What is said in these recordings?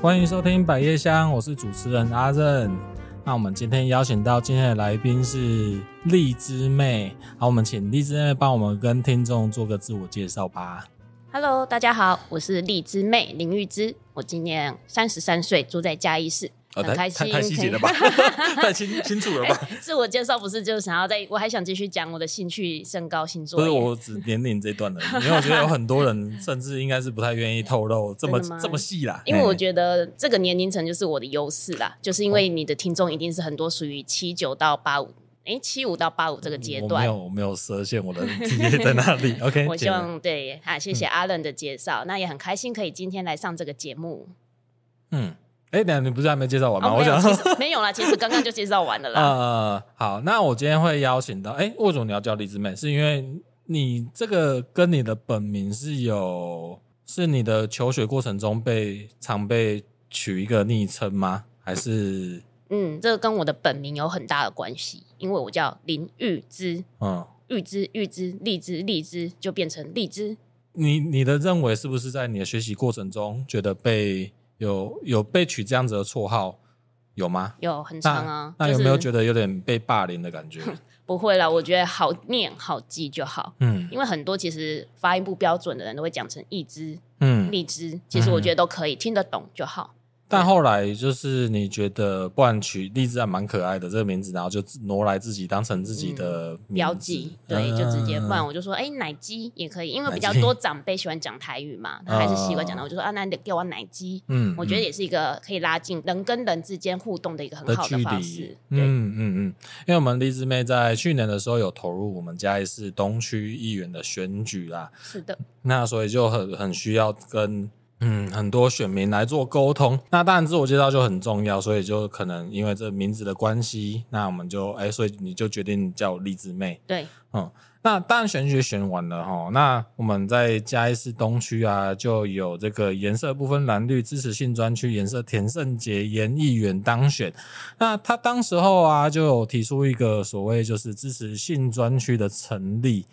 欢迎收听百叶香，我是主持人阿任。那我们今天邀请到今天的来宾是荔枝妹，好，我们请荔枝妹帮我们跟听众做个自我介绍吧。Hello，大家好，我是荔枝妹林玉芝，我今年三十三岁，住在嘉义市。很开心，太细节了吧？太清清楚了吧？自我介绍不是就是想要在，我还想继续讲我的兴趣、身高、星座。不是我只年龄这段的，因为我觉得有很多人甚至应该是不太愿意透露这么这么细啦。因为我觉得这个年龄层就是我的优势啦，就是因为你的听众一定是很多属于七九到八五，哎，七五到八五这个阶段。我没有，我没有设限，我的职业在哪里？OK，我希望对，好，谢谢阿伦的介绍，嗯、那也很开心可以今天来上这个节目。嗯。哎，等下你不是还没介绍完吗？哦、我想没有 啦，其实刚刚就介绍完了啦。呃，好，那我今天会邀请到，哎，为什么你要叫荔枝妹？是因为你这个跟你的本名是有，是你的求学过程中被常被取一个昵称吗？还是？嗯，这个跟我的本名有很大的关系，因为我叫林玉芝，嗯，玉芝玉芝荔枝荔枝就变成荔枝。你你的认为是不是在你的学习过程中觉得被？有有被取这样子的绰号有吗？有很长啊。那，有没有觉得有点被霸凌的感觉？不会啦，我觉得好念好记就好。嗯，因为很多其实发音不标准的人都会讲成一只、嗯，荔枝，其实我觉得都可以、嗯、听得懂就好。但后来就是你觉得，不然取荔枝还蛮可爱的这个名字，然后就挪来自己当成自己的标记，对，就直接。不然我就说，哎，奶鸡也可以，因为比较多长辈喜欢讲台语嘛，他还是习惯讲的。我就说啊，那你得给我奶鸡。嗯，我觉得也是一个可以拉近人跟人之间互动的一个很好的方式。嗯嗯嗯，因为我们荔枝妹在去年的时候有投入我们嘉义市东区议员的选举啦。是的，那所以就很很需要跟。嗯，很多选民来做沟通，那当然自我介绍就很重要，所以就可能因为这名字的关系，那我们就哎、欸，所以你就决定叫荔枝妹。对，嗯，那当然选举选完了哈，那我们在嘉义市东区啊，就有这个颜色不分蓝绿支持性专区颜色田胜杰颜议员当选，那他当时候啊就有提出一个所谓就是支持性专区的成立。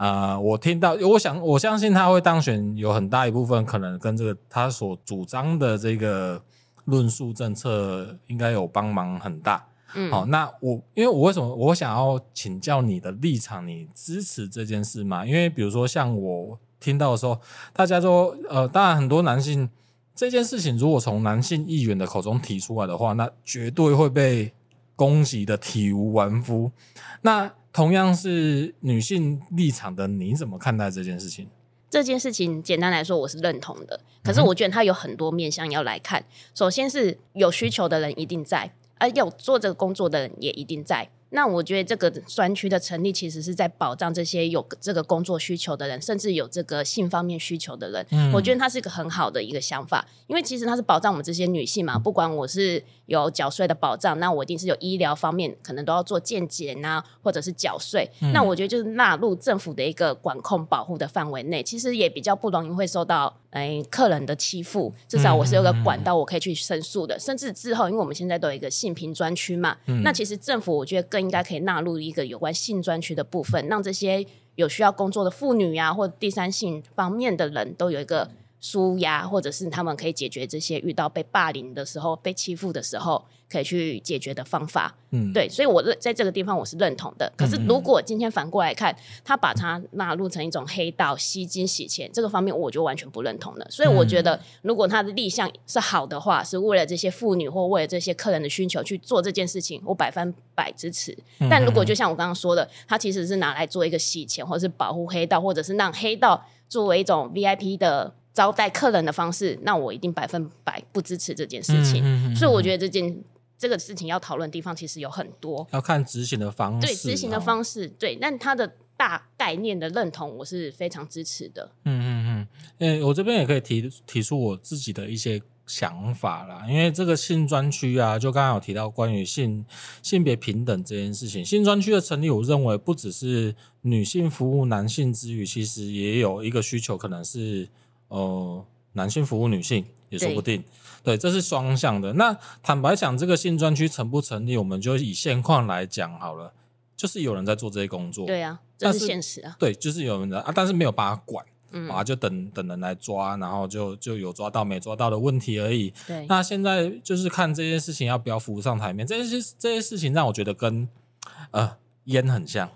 啊、呃，我听到，我想，我相信他会当选，有很大一部分可能跟这个他所主张的这个论述政策应该有帮忙很大。嗯，好，那我因为我为什么我想要请教你的立场，你支持这件事吗？因为比如说像我听到的时候，大家说，呃，当然很多男性这件事情如果从男性议员的口中提出来的话，那绝对会被攻击的体无完肤。那同样是女性立场的，你怎么看待这件事情？这件事情简单来说，我是认同的。可是我觉得它有很多面向要来看。首先是有需求的人一定在，而有做这个工作的人也一定在。那我觉得这个专区的成立，其实是在保障这些有这个工作需求的人，甚至有这个性方面需求的人。嗯，我觉得它是一个很好的一个想法，因为其实它是保障我们这些女性嘛。不管我是有缴税的保障，那我一定是有医疗方面可能都要做健检啊，或者是缴税。嗯，那我觉得就是纳入政府的一个管控保护的范围内，其实也比较不容易会受到哎客人的欺负。至少我是有个管道，我可以去申诉的。甚至之后，因为我们现在都有一个性平专区嘛，嗯，那其实政府我觉得更应该可以纳入一个有关性专区的部分，让这些有需要工作的妇女呀、啊，或第三性方面的人都有一个纾压，或者是他们可以解决这些遇到被霸凌的时候、被欺负的时候。可以去解决的方法，嗯，对，所以我在这个地方我是认同的。可是如果今天反过来看，他把它纳入成一种黑道吸金洗钱这个方面，我就完全不认同了。所以我觉得，如果他的立项是好的话，是为了这些妇女或为了这些客人的需求去做这件事情，我百分百支持。但如果就像我刚刚说的，他其实是拿来做一个洗钱，或者是保护黑道，或者是让黑道作为一种 VIP 的招待客人的方式，那我一定百分百不支持这件事情。所以我觉得这件。这个事情要讨论的地方其实有很多，要看执行的方式。对，执行的方式，对，但他的大概念的认同，我是非常支持的。嗯嗯嗯，诶，我这边也可以提提出我自己的一些想法啦，因为这个性专区啊，就刚刚有提到关于性性别平等这件事情，性专区的成立，我认为不只是女性服务男性之余，其实也有一个需求，可能是呃男性服务女性也说不定。对，这是双向的。那坦白讲，这个性专区成不成立，我们就以现况来讲好了，就是有人在做这些工作。对啊，这是现实啊。对，就是有人在啊，但是没有办法管。嗯，啊，就等等人来抓，然后就就有抓到没抓到的问题而已。对，那现在就是看这件事情要不要浮上台面。这些这些事情让我觉得跟呃烟很像，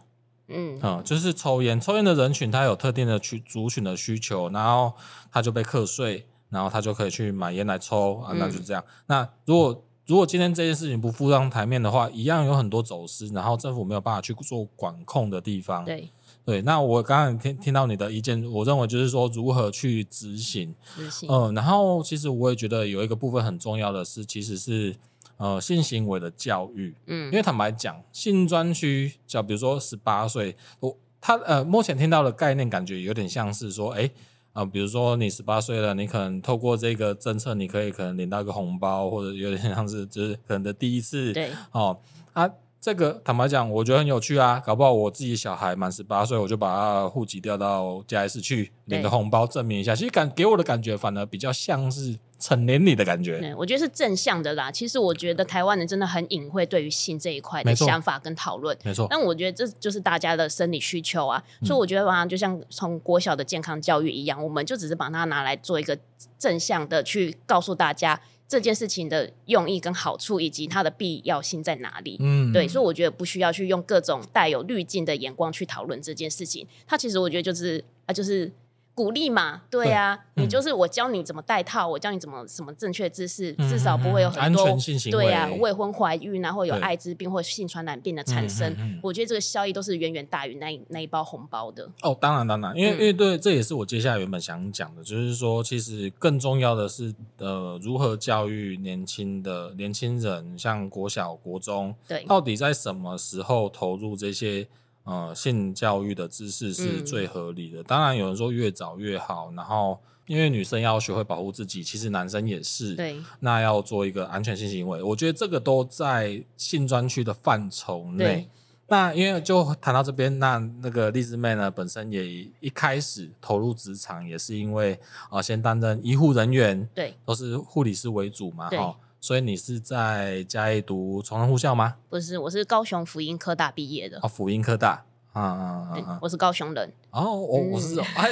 嗯嗯，就是抽烟，抽烟的人群他有特定的区族群的需求，然后他就被课税，然后他就可以去买烟来抽啊，那就这样。嗯、那如果如果今天这件事情不浮上台面的话，一样有很多走私，然后政府没有办法去做管控的地方。对。对，那我刚刚听听到你的意见，我认为就是说如何去执行，执行，嗯，然后其实我也觉得有一个部分很重要的是，其实是呃性行为的教育，嗯，因为坦白讲，性专区，就比如说十八岁，我他呃目前听到的概念感觉有点像是说，哎，呃，比如说你十八岁了，你可能透过这个政策，你可以可能领到一个红包，或者有点像是就是可能的第一次，对，哦，啊。这个坦白讲，我觉得很有趣啊！搞不好我自己小孩满十八岁，我就把他户籍调到嘉义市去领个红包证明一下。其实感给我的感觉，反而比较像是成年礼的感觉。对，我觉得是正向的啦。其实我觉得台湾人真的很隐晦对于性这一块的想法跟讨论。没错。但我觉得这就是大家的生理需求啊。所以我觉得吧，就像从国小的健康教育一样，我们就只是把它拿来做一个正向的去告诉大家。这件事情的用意跟好处，以及它的必要性在哪里？嗯，对，所以我觉得不需要去用各种带有滤镜的眼光去讨论这件事情。它其实我觉得就是啊，就是。鼓励嘛，对呀、你就是我教你怎么戴套，我教你怎么什么正确姿势，嗯、至少不会有很多对呀、啊，未婚怀孕啊，或有艾滋病或性传染病的产生。我觉得这个效益都是远远大于那一那一包红包的。哦，当然当然，因为、嗯、因为对，这也是我接下来原本想讲的，就是说，其实更重要的是呃，如何教育年轻的年轻人，像国小、国中，对，到底在什么时候投入这些。呃，性教育的知识是最合理的。嗯、当然，有人说越早越好。然后，因为女生要学会保护自己，其实男生也是。对。那要做一个安全性行为，我觉得这个都在性专区的范畴内。那因为就谈到这边，那那个荔枝妹呢，本身也一开始投入职场，也是因为啊、呃，先担任医护人员，对，都是护理师为主嘛，对齁。所以你是在嘉义读崇仁护校吗？不是，我是高雄福音科大毕业的。哦，福音科大，啊啊啊！我是高雄人。哦，我我是哎，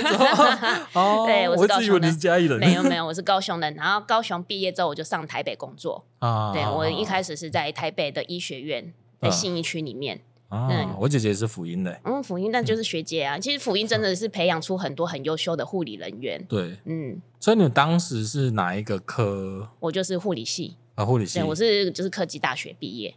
哦，对，我是高雄人。我一直以为你是嘉义人。没有没有，我是高雄人。然后高雄毕业之后，我就上台北工作。啊，对，我一开始是在台北的医学院，在信义区里面。啊，我姐姐是辅音的。嗯，辅音，但就是学姐啊。其实辅音真的是培养出很多很优秀的护理人员。对，嗯。所以你当时是哪一个科？我就是护理系。啊，护理系，对，我是就是科技大学毕业，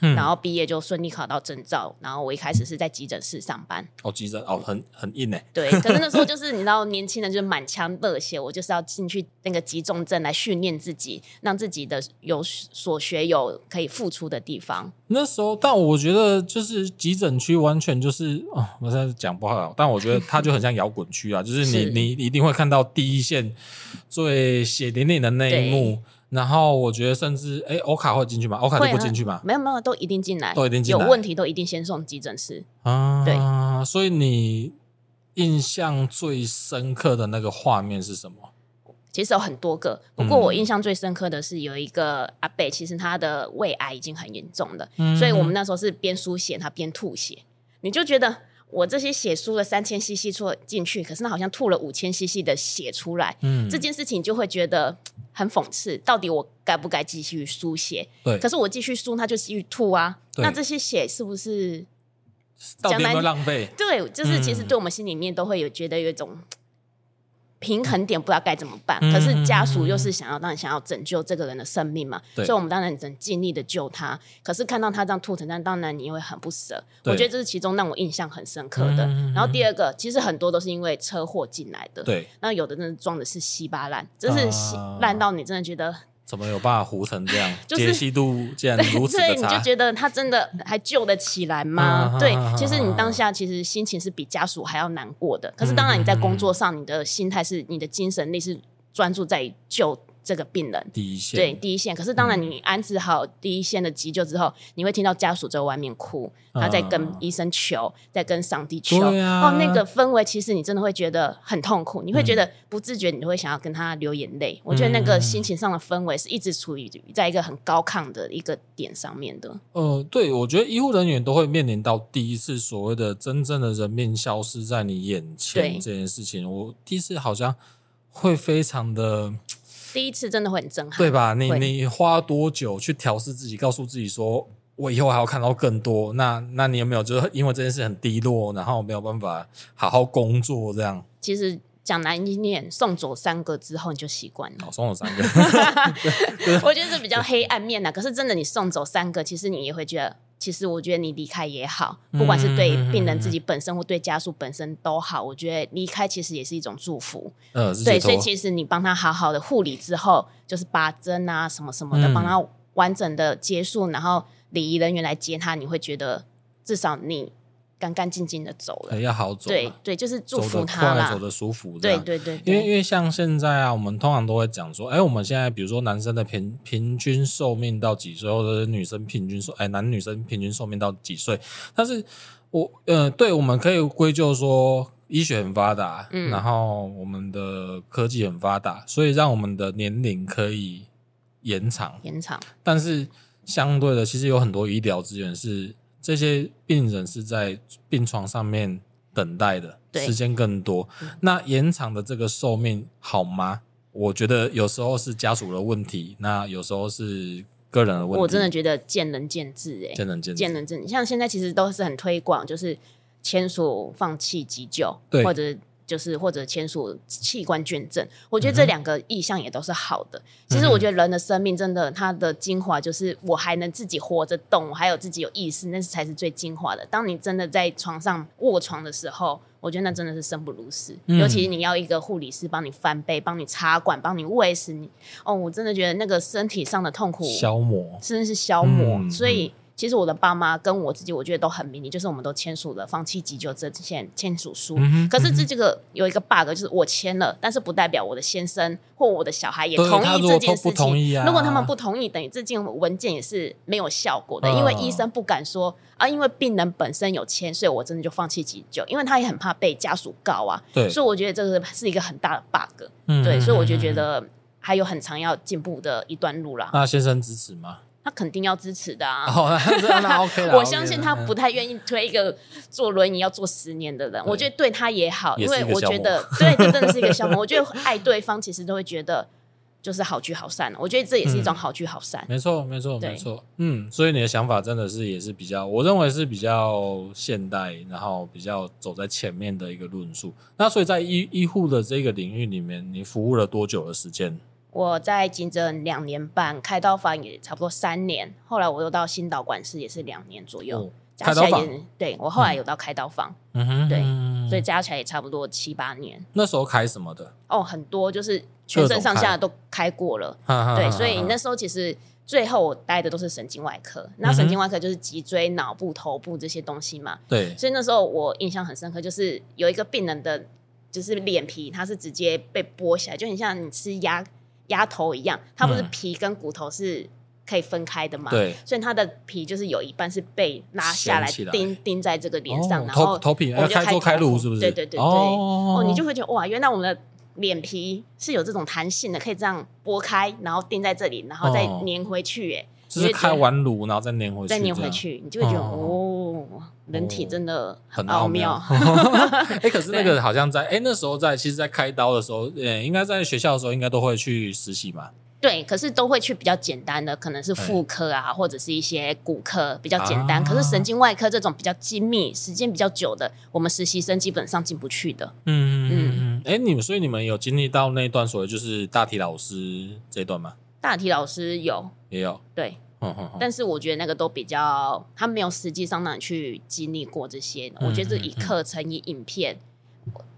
嗯、然后毕业就顺利考到证照，然后我一开始是在急诊室上班。哦，急诊哦，很很硬诶。对，可是那时候就是你知道，年轻人就是满腔热血，我就是要进去那个急重症来训练自己，让自己的有所学有可以付出的地方。那时候，但我觉得就是急诊区完全就是哦，我现在讲不好，但我觉得它就很像摇滚区啊，就是你 是你一定会看到第一线最血淋淋的那一幕。然后我觉得，甚至哎，欧卡会进去吗？欧卡都不进去吗？没有没有，都一定进来，都一定进来。有问题都一定先送急诊室啊。对，所以你印象最深刻的那个画面是什么？其实有很多个，不过我印象最深刻的是有一个阿伯，其实他的胃癌已经很严重了，嗯、所以我们那时候是边输血他边吐血，你就觉得。我这些血输了三千 CC 出进去，可是那好像吐了五千 CC 的血出来，嗯，这件事情就会觉得很讽刺。到底我该不该继续输血？对，可是我继续输，他就继续吐啊。那这些血是不是到底有没有浪费？对，就是其实对我们心里面都会有觉得有一种。平衡点不知道该怎么办，可是家属又是想要当然想要拯救这个人的生命嘛，所以我们当然能尽力的救他。可是看到他这样吐成这样，当然你也会很不舍。我觉得这是其中让我印象很深刻的。嗯、然后第二个，其实很多都是因为车祸进来的，对。那有的真的撞的是稀巴烂，真是烂到你真的觉得。怎么有办法糊成这样？解析度竟然如此的差，对，你就觉得他真的还救得起来吗？对，其实你当下其实心情是比家属还要难过的。可是当然你在工作上，你的心态是你的精神力是专注在救这个病人第一线，对第一线。可是当然，你安置好第一线的急救之后，嗯、你会听到家属在外面哭，他在跟医生求，嗯、在跟上帝求。啊、哦，那个氛围其实你真的会觉得很痛苦，你会觉得不自觉，你都会想要跟他流眼泪。嗯、我觉得那个心情上的氛围是一直处于在一个很高亢的一个点上面的。呃，对，我觉得医护人员都会面临到第一次所谓的真正的人面消失在你眼前这件事情。我第一次好像会非常的。第一次真的会很震撼，对吧？你你花多久去调试自己，告诉自己说，我以后还要看到更多？那那你有没有就是因为这件事很低落，然后没有办法好好工作这样？其实讲难听点，送走三个之后你就习惯了。哦，送走三个，我觉得是比较黑暗面的。可是真的，你送走三个，其实你也会觉得。其实我觉得你离开也好，不管是对病人自己本身或对家属本身都好，我觉得离开其实也是一种祝福。呃，对，所以其实你帮他好好的护理之后，就是拔针啊什么什么的，帮他完整的结束，然后礼仪人员来接他，你会觉得至少你。干干净净的走了，要好走。对对，就是祝福他啦，走的舒服。对对对，因为因为像现在啊，我们通常都会讲说，哎，我们现在比如说男生的平平均寿命到几岁，或者是女生平均寿，哎，男女生平均寿命到几岁？但是我呃，对，我们可以归咎说医学很发达，嗯，然后我们的科技很发达，所以让我们的年龄可以延长延长。但是相对的，其实有很多医疗资源是。这些病人是在病床上面等待的，对时间更多。那延长的这个寿命好吗？我觉得有时候是家属的问题，那有时候是个人的问题。我真的觉得见仁见智，欸，哎，见仁见智，见仁见智。像现在其实都是很推广，就是签署放弃急救，对或者。就是或者签署器官捐赠，我觉得这两个意向也都是好的。嗯、其实我觉得人的生命真的，它的精华就是我还能自己活着动，我还有自己有意识，那才是最精华的。当你真的在床上卧床的时候，我觉得那真的是生不如死。嗯、尤其你要一个护理师帮你翻背、帮你插管、帮你喂食，你哦，我真的觉得那个身体上的痛苦消磨，真的是消磨。嗯、所以。其实我的爸妈跟我自己，我觉得都很明理，就是我们都签署了放弃急救这签签署书。嗯，可是这这个有一个 bug，就是我签了，但是不代表我的先生或我的小孩也同意这件事情。如果他们不同意，等于这件文件也是没有效果的，因为医生不敢说啊，因为病人本身有签，所以我真的就放弃急救，因为他也很怕被家属告啊。对，所以我觉得这个是一个很大的 bug。嗯，对，所以我就觉得还有很长要进步的一段路啦。那先生支持吗？他肯定要支持的啊！哦，那 OK 了。我相信他不太愿意推一个坐轮椅要坐十年的人。我觉得对他也好，因为我觉得对，这真的是一个项目。我觉得爱对方其实都会觉得就是好聚好散。我觉得这也是一种好聚好散。没错，没错，没错。嗯，所以你的想法真的是也是比较，我认为是比较现代，然后比较走在前面的一个论述。那所以在医医护的这个领域里面，你服务了多久的时间？我在急诊两年半，开刀房也差不多三年。后来我又到新导管室，也是两年左右。开刀房，对，我后来有到开刀房，嗯哼，对，所以加起来也差不多七八年。那时候开什么的？哦，很多，就是全身上下都开过了。对，所以那时候其实最后我待的都是神经外科。那神经外科就是脊椎、脑部、头部这些东西嘛。对，所以那时候我印象很深刻，就是有一个病人的，就是脸皮，它是直接被剥下来，就很像你吃鸭。鸭头一样，它不是皮跟骨头是可以分开的嘛？对，所以它的皮就是有一半是被拉下来钉钉在这个脸上，然后头皮要开做开颅是不是？对对对对，哦，你就会觉得哇，原来我们的脸皮是有这种弹性的，可以这样剥开，然后钉在这里，然后再粘回去，哎，就是开完颅然后再粘回去，再粘回去，你就会觉得哦，人体真的很奥妙。哎，可是那个好像在哎那时候在，其实，在开刀的时候，呃，应该在学校的时候，应该都会去实习嘛。对，可是都会去比较简单的，可能是妇科啊，或者是一些骨科比较简单。可是神经外科这种比较精密、时间比较久的，我们实习生基本上进不去的。嗯嗯嗯。哎，你们所以你们有经历到那段所谓就是大体老师这一段吗？大体老师有，也有。对，但是我觉得那个都比较，他没有实际上让你去经历过这些。我觉得是以课程、以影片，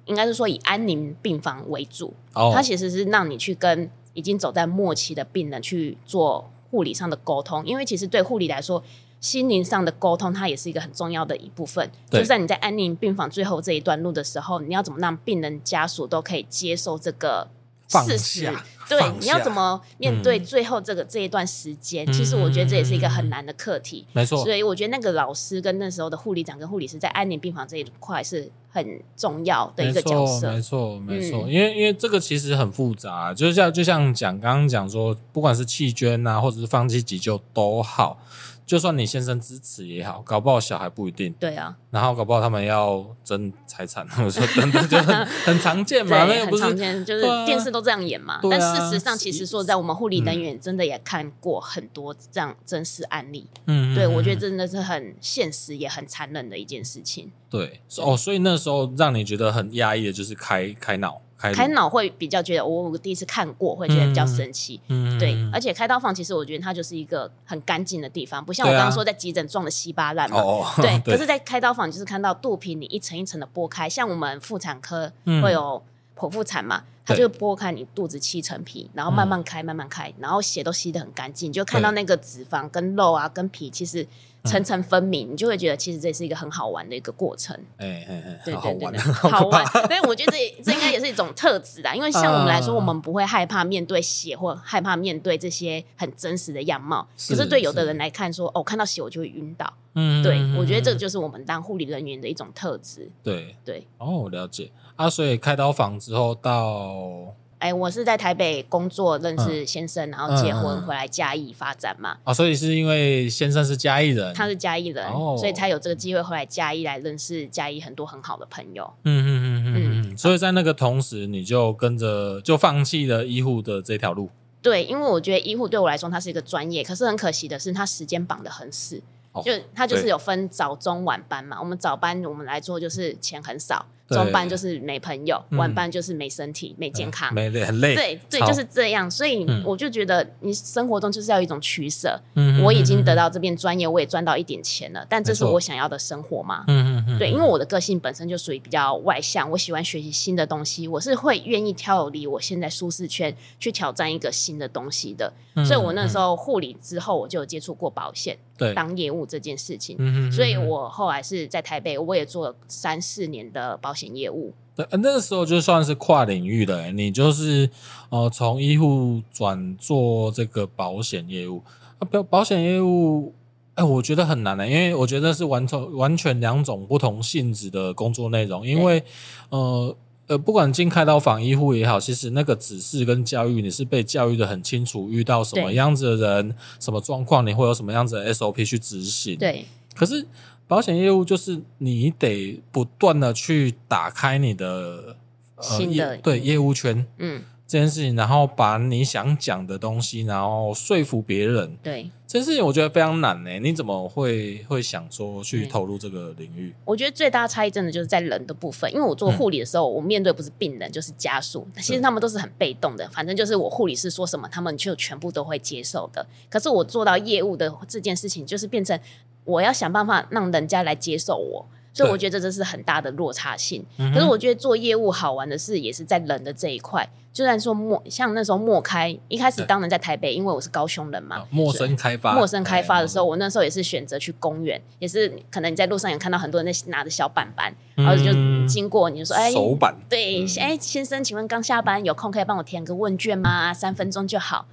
应该是说以安宁病房为主。哦，他其实是让你去跟。已经走在末期的病人去做护理上的沟通，因为其实对护理来说，心灵上的沟通它也是一个很重要的一部分。对就是在你在安宁病房最后这一段路的时候，你要怎么让病人家属都可以接受这个事实？对，你要怎么面对最后这个、嗯、这一段时间？其实我觉得这也是一个很难的课题。没错，所以我觉得那个老师跟那时候的护理长跟护理师在安宁病房这一块是很重要的一个角色。没错，没错，嗯、因为因为这个其实很复杂，就像就像讲刚刚讲说，不管是弃捐啊，或者是放弃急救都好。就算你先生支持也好，搞不好小孩不一定。对啊，然后搞不好他们要争财产，或者说等等，就很很常见嘛。那个不是很常见，就是电视都这样演嘛。啊、但事实上，其实说在我们护理人员真的也看过很多这样真实案例。嗯，对，我觉得真的是很现实也很残忍的一件事情。对，哦，所以那时候让你觉得很压抑的就是开开脑。开脑会比较觉得，我我第一次看过会觉得比较神奇，嗯，对，而且开刀房其实我觉得它就是一个很干净的地方，不像我刚刚说在急诊撞的稀巴烂嘛，对，可是，在开刀房就是看到肚皮你一层一层的剥开，像我们妇产科会有剖腹产嘛，它就剥开你肚子七层皮，然后慢慢开慢慢开，然后血都吸得很干净，就看到那个脂肪跟肉啊跟皮其实。层层分明，你就会觉得其实这是一个很好玩的一个过程。哎哎哎，对对对对，好玩。所以 我觉得这这应该也是一种特质啦，因为像我们来说，我们不会害怕面对血，或害怕面对这些很真实的样貌。可是对有的人来看说，哦，看到血我就会晕倒。嗯，对，我觉得这个就是我们当护理人员的一种特质。对对，哦，了解啊。所以开刀房之后到。哎，我是在台北工作，认识先生，嗯、然后结婚回来嘉义发展嘛。啊、哦，所以是因为先生是嘉义人，他是嘉义人，哦、所以才有这个机会回来嘉义来认识嘉义很多很好的朋友。嗯嗯嗯嗯嗯。所以在那个同时，你就跟着就放弃了医护的这条路。对，因为我觉得医护对我来说，它是一个专业，可是很可惜的是，它时间绑得很死，哦、就它就是有分早中晚班嘛。我们早班我们来做就是钱很少。中班就是没朋友，晚班就是没身体、没健康，没累很累。对对，就是这样。所以我就觉得，你生活中就是要一种取舍。我已经得到这边专业，我也赚到一点钱了，但这是我想要的生活吗？嗯嗯对，因为我的个性本身就属于比较外向，我喜欢学习新的东西，我是会愿意跳离我现在舒适圈去挑战一个新的东西的。所以我那时候护理之后，我就有接触过保险，对，当业务这件事情。所以我后来是在台北，我也做了三四年的保险。险业务，对，那个时候就算是跨领域的，你就是呃，从医护转做这个保险业务啊，保保险业务，哎，我觉得很难的，因为我觉得是完全完全两种不同性质的工作内容，因为呃呃，不管进开刀房医护也好，其实那个指示跟教育，你是被教育的很清楚，遇到什么样子的人，什么状况，你会有什么样子的 SOP 去执行，对，可是。保险业务就是你得不断的去打开你的、呃、对业务圈，嗯，这件事情，然后把你想讲的东西，然后说服别人，对，这件事情我觉得非常难呢。你怎么会会想说去投入这个领域？我觉得最大的差异真的就是在人的部分，因为我做护理的时候，嗯、我面对不是病人就是家属，其实他们都是很被动的，反正就是我护理师说什么，他们就全部都会接受的。可是我做到业务的这件事情，就是变成。我要想办法让人家来接受我，所以我觉得这是很大的落差性。可是我觉得做业务好玩的是，也是在人的这一块。就算说陌，像那时候陌开一开始当然在台北，因为我是高雄人嘛，陌生开发，陌生开发的时候，我那时候也是选择去公园，也是可能你在路上也看到很多人在拿着小板板，然后就经过，你就说，哎，手板，对，哎，先生，请问刚下班有空可以帮我填个问卷吗？三分钟就好。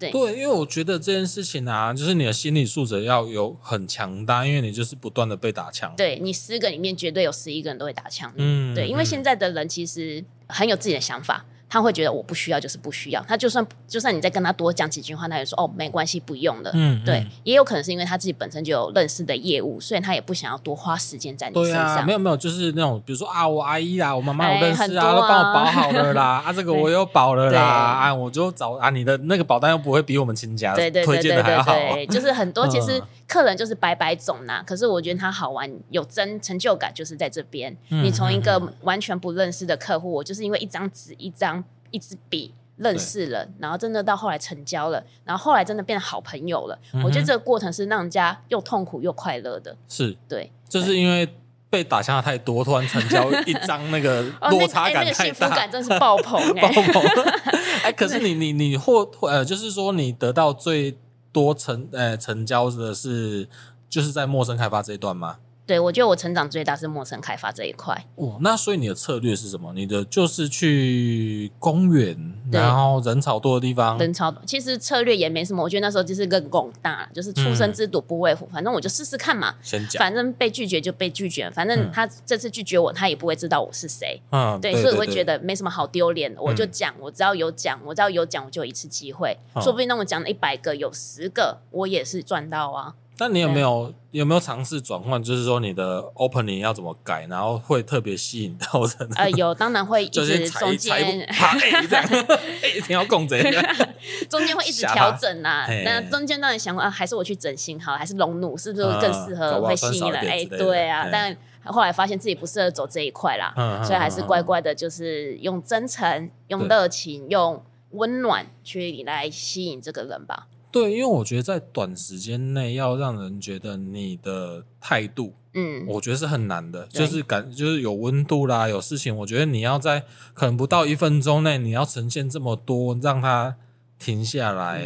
对，对，因为我觉得这件事情啊，就是你的心理素质要有很强大，因为你就是不断的被打枪。对，你十个里面绝对有十一个人都会打枪。嗯，对，因为现在的人其实很有自己的想法。他会觉得我不需要就是不需要，他就算就算你再跟他多讲几句话，他也说哦没关系不用了。嗯，对，也有可能是因为他自己本身就有认识的业务，所以他也不想要多花时间在你身上。对啊，没有没有，就是那种比如说啊，我阿姨啊，我妈妈有认识啊，都帮我保好了啦，啊这个 我有保了啦，啊我就找啊你的那个保单又不会比我们亲家推荐的还要好，就是很多 其实客人就是白白种呐，可是我觉得他好玩有真成就感就是在这边，你从一个完全不认识的客户，我就是因为一张纸一张。一支笔认识了，然后真的到后来成交了，然后后来真的变成好朋友了。嗯、我觉得这个过程是让人家又痛苦又快乐的。是，对，就是因为被打枪的太多，突然成交一张，那个落差感太大，哦那个欸那个、幸福感真是爆棚、欸，爆棚。哎，可是你你你或呃，就是说你得到最多成呃成交的是就是在陌生开发这一段吗？对，我觉得我成长最大是陌生开发这一块。哦，那所以你的策略是什么？你的就是去公园，然后人潮多的地方。人潮其实策略也没什么，我觉得那时候就是个拱大，就是出生之犊不畏虎，嗯、反正我就试试看嘛。先讲，反正被拒绝就被拒绝，反正他这次拒绝我，他也不会知道我是谁。嗯，对，所以我会觉得没什么好丢脸的，我就讲，我只要有讲，我只要有讲，我就有一次机会，嗯、说不定那我讲了一百个，有十个我也是赚到啊。那你有没有有没有尝试转换？就是说你的 opening 要怎么改，然后会特别吸引到人？呃，有，当然会一直中间哈哎这样，哎，挺 要共贼，中间会一直调整啊。那中间当然想啊，还是我去整形好，还是隆乳是不是更适合，会吸引人？哎，对啊，但后来发现自己不适合走这一块啦，所以还是乖乖的，就是用真诚、用热情、用温暖去来吸引这个人吧。对，因为我觉得在短时间内要让人觉得你的态度，嗯，我觉得是很难的，就是感就是有温度啦，有事情，我觉得你要在可能不到一分钟内，你要呈现这么多，让他停下来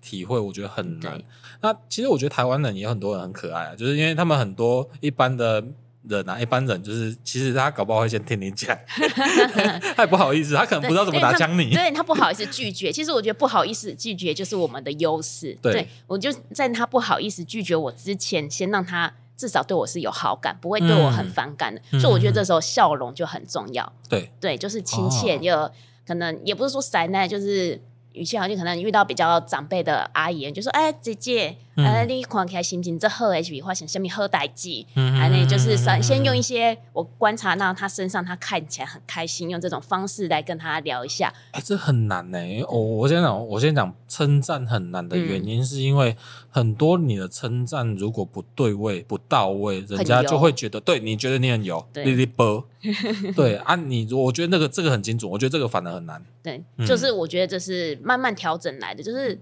体会，我觉得很难。那其实我觉得台湾人也有很多人很可爱啊，就是因为他们很多一般的。人啊，一般人就是，其实他搞不好会先听你讲，他也不好意思，他可能不知道怎么打枪你，对他不好意思拒绝。其实我觉得不好意思拒绝就是我们的优势。对，对我就在他不好意思拒绝我之前，先让他至少对我是有好感，不会对我很反感的。嗯、所以我觉得这时候笑容就很重要。对对，就是亲切又、哦、可能也不是说塞奶，就是。语气好像可能遇到比较长辈的阿姨，就说：“哎，姐姐，呃，你看起来心情这好，还是比发生什么好代志？还那就是先先用一些我观察到他身上，他看起来很开心，用这种方式来跟他聊一下。哎，这很难呢。我我先讲，我先讲称赞很难的原因，是因为很多你的称赞如果不对位、不到位，人家就会觉得对你觉得你很油，对对波。对啊，你我觉得那个这个很精准，我觉得这个反而很难。对，就是我觉得这是。慢慢调整来的，就是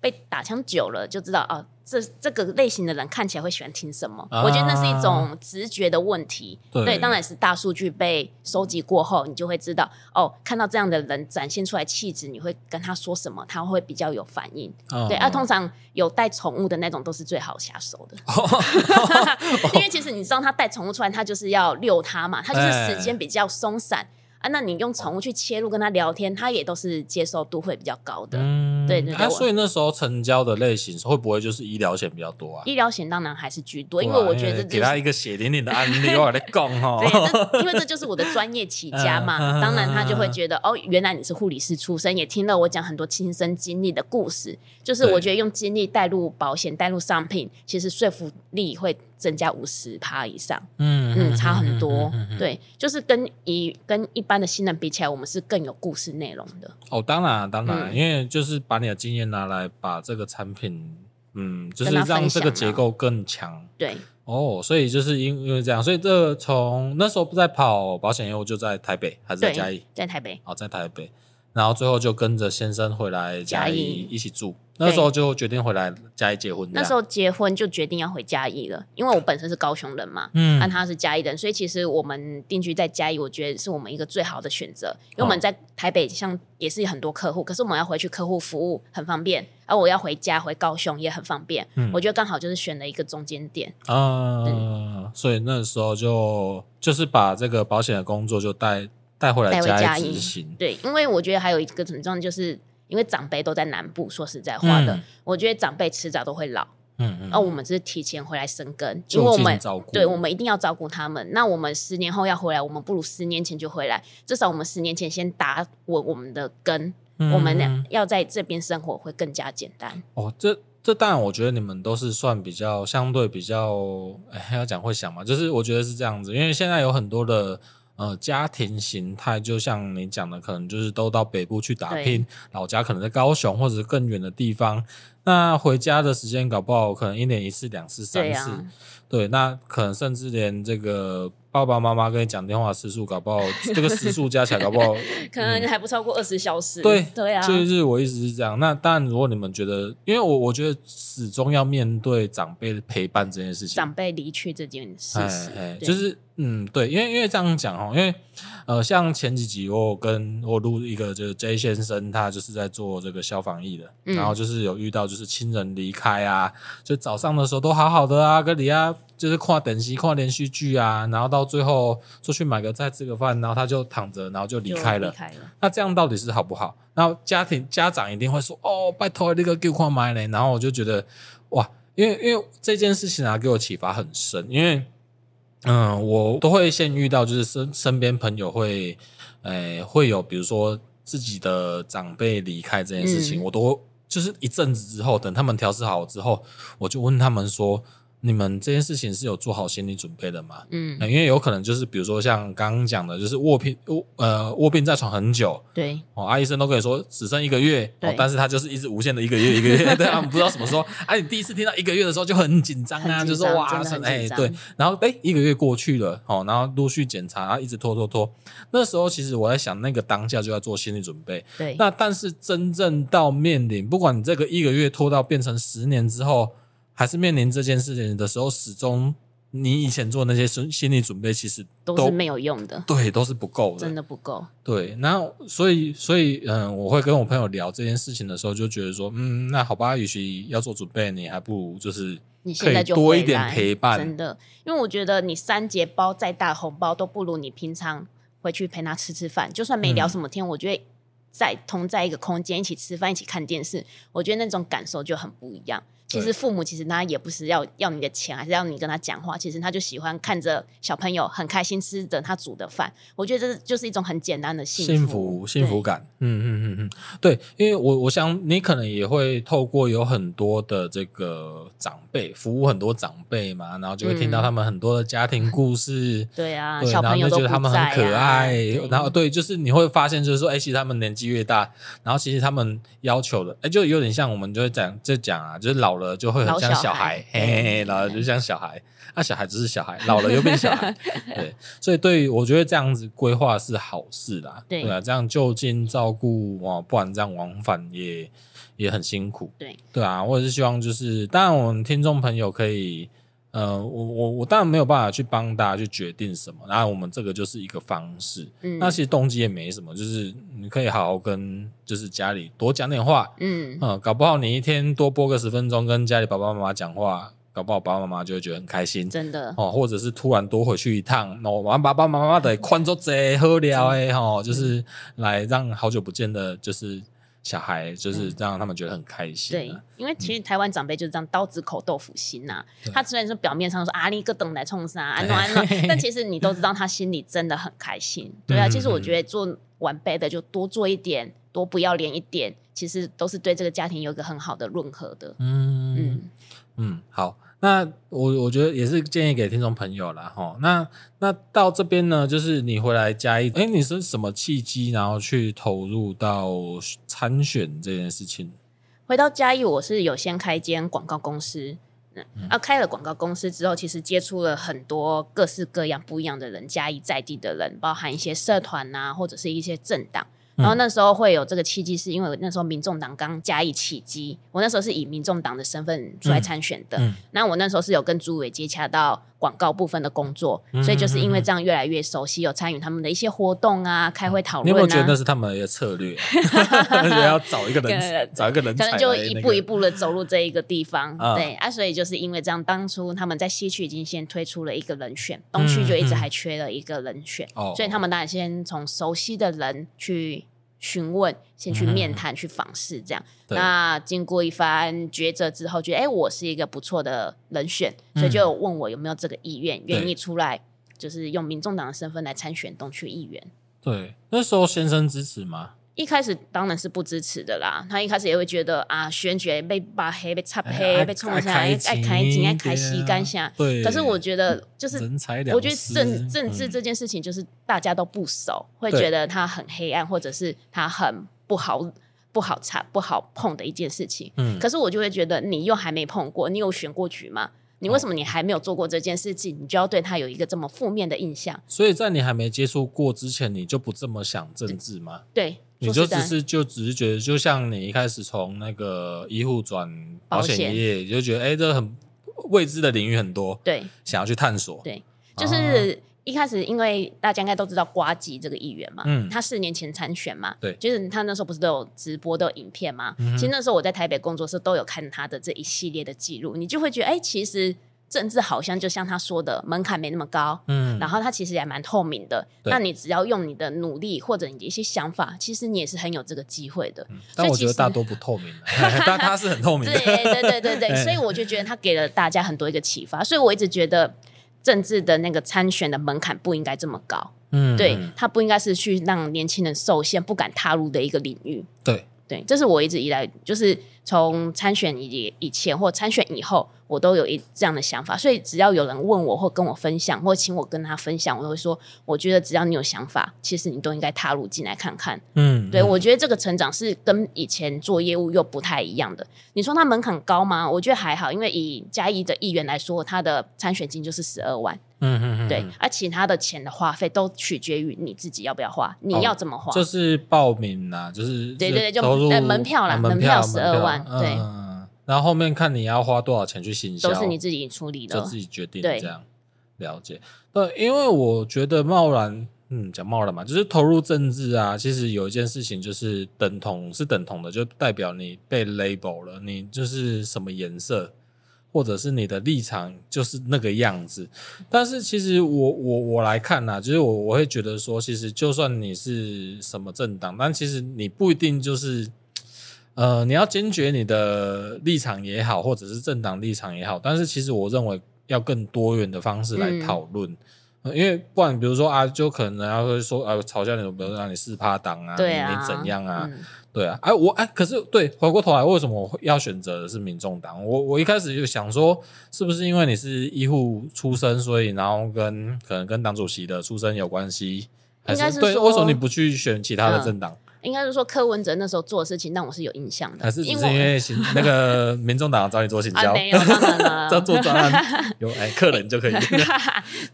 被打枪久了就知道哦，这这个类型的人看起来会喜欢听什么。啊、我觉得那是一种直觉的问题。对，对，当然是大数据被收集过后，你就会知道哦，看到这样的人展现出来气质，你会跟他说什么，他会比较有反应。啊对啊，通常有带宠物的那种都是最好下手的，因为其实你知道他带宠物出来，他就是要遛他嘛，他就是时间比较松散。啊，那你用宠物去切入跟他聊天，他也都是接受度会比较高的。嗯，对对对。啊，所以那时候成交的类型会不会就是医疗险比较多啊？医疗险当然还是居多，因为我觉得给他一个血淋淋的案例，我来讲哈。对，因为这就是我的专业起家嘛，当然他就会觉得哦，原来你是护理师出身，也听了我讲很多亲身经历的故事，就是我觉得用经历带入保险、带入商品，其实说服力会增加五十趴以上。嗯嗯，差很多。对，就是跟一跟一。般的新人比起来，我们是更有故事内容的。哦，当然，当然，嗯、因为就是把你的经验拿来，把这个产品，嗯，就是让这个结构更强。对，哦，所以就是因因为这样，所以这从那时候不在跑保险业务，就在台北还是在嘉义？在台北。哦，在台北。然后最后就跟着先生回来嘉义一起住，那时候就决定回来嘉义结婚。那时候结婚就决定要回嘉义了，因为我本身是高雄人嘛，嗯，但他是嘉义人，所以其实我们定居在嘉义，我觉得是我们一个最好的选择。因为我们在台北像也是很多客户，可是我们要回去客户服务很方便，而我要回家回高雄也很方便，嗯，我觉得刚好就是选了一个中间点啊，所以那时候就就是把这个保险的工作就带。带回来嘉义执行，对，因为我觉得还有一个很重要，就是因为长辈都在南部，说实在话的，嗯、我觉得长辈迟早都会老，嗯嗯，而我们只是提前回来生根，因为我们对，我们一定要照顾他们。那我们十年后要回来，我们不如十年前就回来，至少我们十年前先打稳我们的根，嗯、我们要在这边生活会更加简单。哦，这这当然，我觉得你们都是算比较相对比较，哎，要讲会想嘛，就是我觉得是这样子，因为现在有很多的。呃，家庭形态就像你讲的，可能就是都到北部去打拼，老家可能在高雄或者是更远的地方。那回家的时间搞不好可能一年一次、两次、三次。对，那可能甚至连这个爸爸妈妈跟你讲电话时数，搞不好 这个时数加起来，搞不好可能还不超过二十小时。对对啊，就是我一直是这样。那当然，如果你们觉得，因为我我觉得始终要面对长辈的陪伴这件事情，长辈离去这件事情，哎哎，就是嗯，对，因为因为这样讲哦，因为呃，像前几集我有跟我录一个就是 J 先生，他就是在做这个消防役的，嗯、然后就是有遇到就是亲人离开啊，就早上的时候都好好的啊，跟你啊就是跨等级、跨连续剧啊，然后到最后出去买个菜吃个饭，然后他就躺着，然后就离开了。离开了。那这样到底是好不好？然后家庭家长一定会说哦，拜托那个给我看买嘞，然后我就觉得哇，因为因为这件事情啊给我启发很深，因为。嗯，我都会先遇到，就是身身边朋友会，诶、欸，会有比如说自己的长辈离开这件事情，嗯、我都就是一阵子之后，等他们调试好之后，我就问他们说。你们这件事情是有做好心理准备的吗？嗯，因为有可能就是比如说像刚刚讲的，就是卧病卧呃卧病在床很久，对。哦，阿医生都可以说只剩一个月，哦，但是他就是一直无限的一个月一个月，对啊，不知道什么时候，啊，你第一次听到一个月的时候就很紧张啊，就说哇，哎对，然后哎一个月过去了，哦，然后陆续检查，然后一直拖拖拖，那时候其实我在想，那个当下就要做心理准备，对，那但是真正到面临，不管你这个一个月拖到变成十年之后。还是面临这件事情的时候，始终你以前做那些心心理准备，其实都，都是没有用的，对，都是不够的，真的不够。对，然后所以所以嗯，我会跟我朋友聊这件事情的时候，就觉得说，嗯，那好吧，与其要做准备，你还不如就是你现在就多一点陪伴，真的，因为我觉得你三节包再大红包都不如你平常回去陪他吃吃饭，就算没聊什么天，嗯、我觉得在同在一个空间一起吃饭，一起看电视，我觉得那种感受就很不一样。其实父母其实他也不是要要你的钱，还是要你跟他讲话。其实他就喜欢看着小朋友很开心吃着他煮的饭。我觉得这就是一种很简单的幸福幸福，幸福感。嗯嗯嗯嗯，对，因为我我想你可能也会透过有很多的这个长辈服务很多长辈嘛，然后就会听到他们很多的家庭故事。嗯、对啊，对，小朋友觉得他们很可爱。然后对，就是你会发现，就是说，哎，其实他们年纪越大，然后其实他们要求的，哎，就有点像我们就会讲就讲啊，就是老。了就会很像小孩，嘿。嘿嘿，老了就像小孩，那、啊、小孩只是小孩，老了又变小孩，对，所以对于我觉得这样子规划是好事啦，对，对啊，这样就近照顾哇，不然这样往返也也很辛苦，对，对啊，我也是希望就是，当然我们听众朋友可以，呃，我我我当然没有办法去帮大家去决定什么，然后我们这个就是一个方式，嗯，那其实动机也没什么，就是你可以好好跟。就是家里多讲点话，嗯嗯，搞不好你一天多播个十分钟跟家里爸爸妈妈讲话，搞不好爸爸妈妈就会觉得很开心，真的哦。或者是突然多回去一趟，那我爸爸妈妈得 宽桌子喝聊哎哈，就是来让好久不见的，就是小孩，就是让他们觉得很开心。对，因为其实台湾长辈就是这样刀子口豆腐心呐。他虽然说表面上说啊，你个等来冲啥，安诺安诺，但其实你都知道他心里真的很开心。对啊，其实我觉得做晚辈的就多做一点。多不要脸一点，其实都是对这个家庭有一个很好的润和的。嗯嗯嗯，好，那我我觉得也是建议给听众朋友啦。哈。那那到这边呢，就是你回来嘉义，哎，你是什么契机，然后去投入到参选这件事情？回到嘉义，我是有先开一间广告公司，嗯，啊，开了广告公司之后，其实接触了很多各式各样不一样的人，嘉义在地的人，包含一些社团啊，或者是一些政党。然后那时候会有这个契机，是因为那时候民众党刚加以起机，我那时候是以民众党的身份出来参选的。嗯嗯、那我那时候是有跟朱伟接洽到广告部分的工作，嗯、所以就是因为这样越来越熟悉，有参与他们的一些活动啊，开会讨论啊。你有没有觉得那是他们的策略？要找一个人，找一个人，可能就一步一步的走入这一个地方。嗯、对啊，所以就是因为这样，当初他们在西区已经先推出了一个人选，东区就一直还缺了一个人选，所以他们当然先从熟悉的人去。询问，先去面谈，嗯、去访视，这样。那经过一番抉择之后，觉得哎、欸，我是一个不错的人选，所以就问我有没有这个意愿，愿、嗯、意出来，就是用民众党的身份来参选东区议员。对，那时候先生支持吗？一开始当然是不支持的啦，他一开始也会觉得啊，选举被扒黑、被擦黑、哎、被冲下来，爱开金、爱开西干下。对。可是我觉得，就是我觉得政政治这件事情，就是大家都不熟，嗯、会觉得它很黑暗，或者是它很不好、不好查、不好碰的一件事情。嗯。可是我就会觉得，你又还没碰过，你有选过局吗？你为什么你还没有做过这件事情，你就要对他有一个这么负面的印象？所以在你还没接触过之前，你就不这么想政治吗？对，你就只是就只是觉得，就像你一开始从那个医护转保险业，你就觉得哎、欸，这很未知的领域很多，对，想要去探索，对，就是一开始因为大家应该都知道瓜吉这个议员嘛，嗯，他四年前参选嘛，对，就是他那时候不是都有直播都有影片嘛，嗯、其实那时候我在台北工作室都有看他的这一系列的记录，你就会觉得哎，其实。政治好像就像他说的，门槛没那么高，嗯，然后他其实也蛮透明的。那你只要用你的努力或者你的一些想法，其实你也是很有这个机会的。嗯、但我觉得大多不透明，但他是很透明的。对对对对对，所以我就觉得他给了大家很多一个启发。所以我一直觉得政治的那个参选的门槛不应该这么高，嗯，对，他不应该是去让年轻人受限、不敢踏入的一个领域。对对，这是我一直以来就是从参选以以前或参选以后。我都有一这样的想法，所以只要有人问我或跟我分享，或请我跟他分享，我都会说，我觉得只要你有想法，其实你都应该踏入进来看看。嗯，对，我觉得这个成长是跟以前做业务又不太一样的。你说他门槛高吗？我觉得还好，因为以嘉义的议员来说，他的参选金就是十二万。嗯嗯嗯，对，而其他的钱的花费都取决于你自己要不要花，你要怎么花？哦、就是报名啦，就是对对对，就门票啦，门票十二万，对。然后后面看你要花多少钱去行销，都是你自己处理的，就自己决定这样了解。对，因为我觉得贸然，嗯，讲贸然嘛，就是投入政治啊，其实有一件事情就是等同是等同的，就代表你被 label 了，你就是什么颜色，或者是你的立场就是那个样子。但是其实我我我来看呐、啊，就是我我会觉得说，其实就算你是什么政党，但其实你不一定就是。呃，你要坚决你的立场也好，或者是政党立场也好，但是其实我认为要更多元的方式来讨论，嗯呃，因为不然，比如说啊，就可能要会说啊，嘲笑你，比如说让你四趴党啊，你怎样啊，嗯、对啊，哎，我哎，可是对，回过头来，为什么我要选择的是民众党？我我一开始就想说，是不是因为你是医护出身，所以然后跟可能跟党主席的出身有关系？还是，是对？为什么你不去选其他的政党？嗯应该是说柯文哲那时候做的事情让我是有印象的，还是只是因为 那个民众党找你做行销？啊，没有，当然了，这做专案 有哎客人就可以。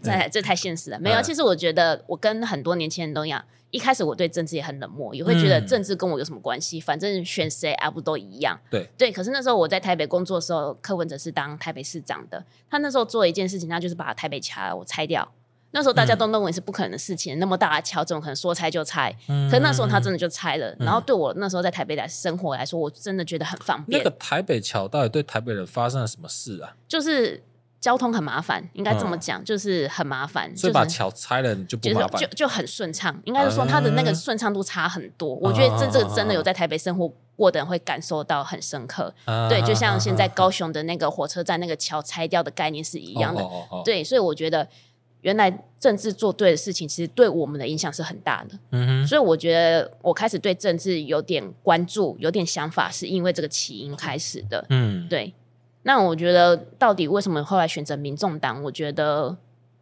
这这太现实了，没有。其实我觉得我跟很多年轻人都一样，一开始我对政治也很冷漠，也会觉得政治跟我有什么关系？反正选谁啊不都一样？对对。可是那时候我在台北工作的时候，柯文哲是当台北市长的，他那时候做了一件事情，他就是把台北桥我拆掉。那时候大家都认为是不可能的事情，嗯、那么大的桥怎么可能说拆就拆？嗯、可是那时候他真的就拆了。嗯、然后对我那时候在台北来生活来说，我真的觉得很方便。那个台北桥到底对台北人发生了什么事啊？就是交通很麻烦，应该这么讲，嗯、就是很麻烦。所以把桥拆了，你就不麻烦，就就很顺畅。应该是说它的那个顺畅度差很多。嗯、我觉得这这个真的有在台北生活过的人会感受到很深刻。嗯、对，就像现在高雄的那个火车站那个桥拆掉的概念是一样的。哦哦哦哦对，所以我觉得。原来政治做对的事情，其实对我们的影响是很大的。嗯哼，所以我觉得我开始对政治有点关注、有点想法，是因为这个起因开始的。嗯，对。那我觉得到底为什么后来选择民众党？我觉得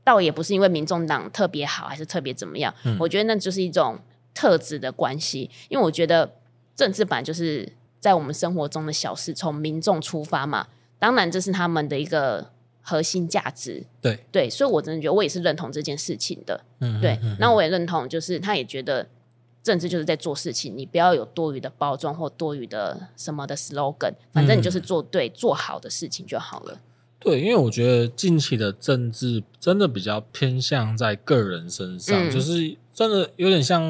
倒也不是因为民众党特别好，还是特别怎么样。嗯，我觉得那就是一种特质的关系。因为我觉得政治版就是在我们生活中的小事，从民众出发嘛。当然，这是他们的一个。核心价值，对对，所以我真的觉得我也是认同这件事情的，嗯，对。那我也认同，就是他也觉得政治就是在做事情，你不要有多余的包装或多余的什么的 slogan，反正你就是做对、嗯、做好的事情就好了。对，因为我觉得近期的政治真的比较偏向在个人身上，嗯、就是真的有点像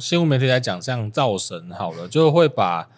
新闻媒体来讲，像造神好了，就会把。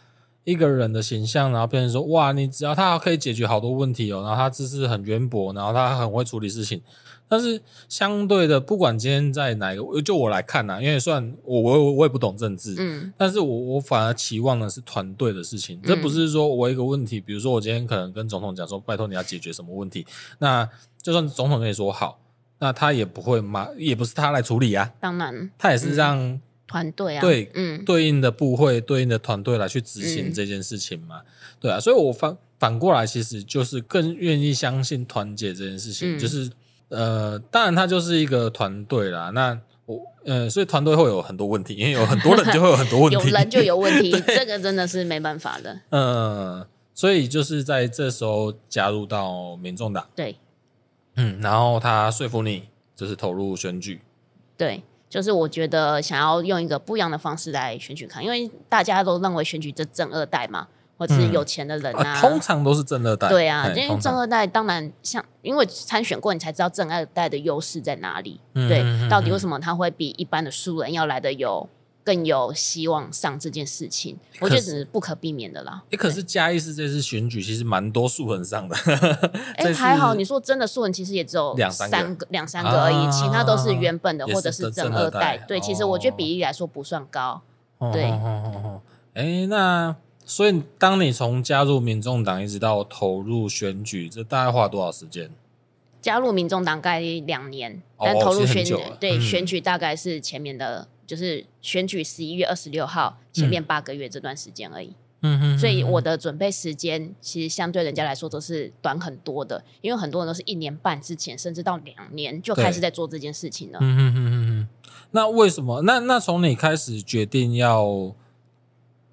一个人的形象，然后变成说，哇，你只要他可以解决好多问题哦，然后他知识很渊博，然后他很会处理事情。但是相对的，不管今天在哪一个，就我来看呐、啊，因为算我我我也不懂政治，嗯，但是我我反而期望的是团队的事情。这不是说我一个问题，比如说我今天可能跟总统讲说，拜托你要解决什么问题，那就算总统跟你说好，那他也不会嘛，也不是他来处理啊。当然，他也是让。嗯。团队啊，对，嗯，对应的部会、对应的团队来去执行这件事情嘛，嗯、对啊，所以我反反过来，其实就是更愿意相信团结这件事情，嗯、就是呃，当然他就是一个团队啦。那我呃，所以团队会有很多问题，因为有很多人就会有很多问题，有人就有问题，对这个真的是没办法的。嗯、呃，所以就是在这时候加入到民众党，对，嗯，然后他说服你，就是投入选举，对。就是我觉得想要用一个不一样的方式来选举看，因为大家都认为选举这正二代嘛，或者是有钱的人啊，啊通常都是正二代。对啊，因为正二代当然像，因为参选过，你才知道正二代的优势在哪里。嗯、对，到底为什么他会比一般的素人要来的有更有希望上这件事情？我觉得只是不可避免的啦。哎，可是嘉义市这次选举其实蛮多素人上的。哎，还好，你说真的素人其实也只有两三个、两三个而已，啊、其他都是原本的或者是正二代。对，其实我觉得比例来说不算高。哦、对。哎、哦，那。所以，当你从加入民众党一直到投入选举，这大概花多少时间？加入民众党大概两年，哦、但投入选举，对、嗯、选举大概是前面的，就是选举十一月二十六号前面八个月这段时间而已。嗯哼，所以我的准备时间其实相对人家来说都是短很多的，因为很多人都是一年半之前，甚至到两年就开始在做这件事情了。嗯哼哼哼哼。那为什么？那那从你开始决定要？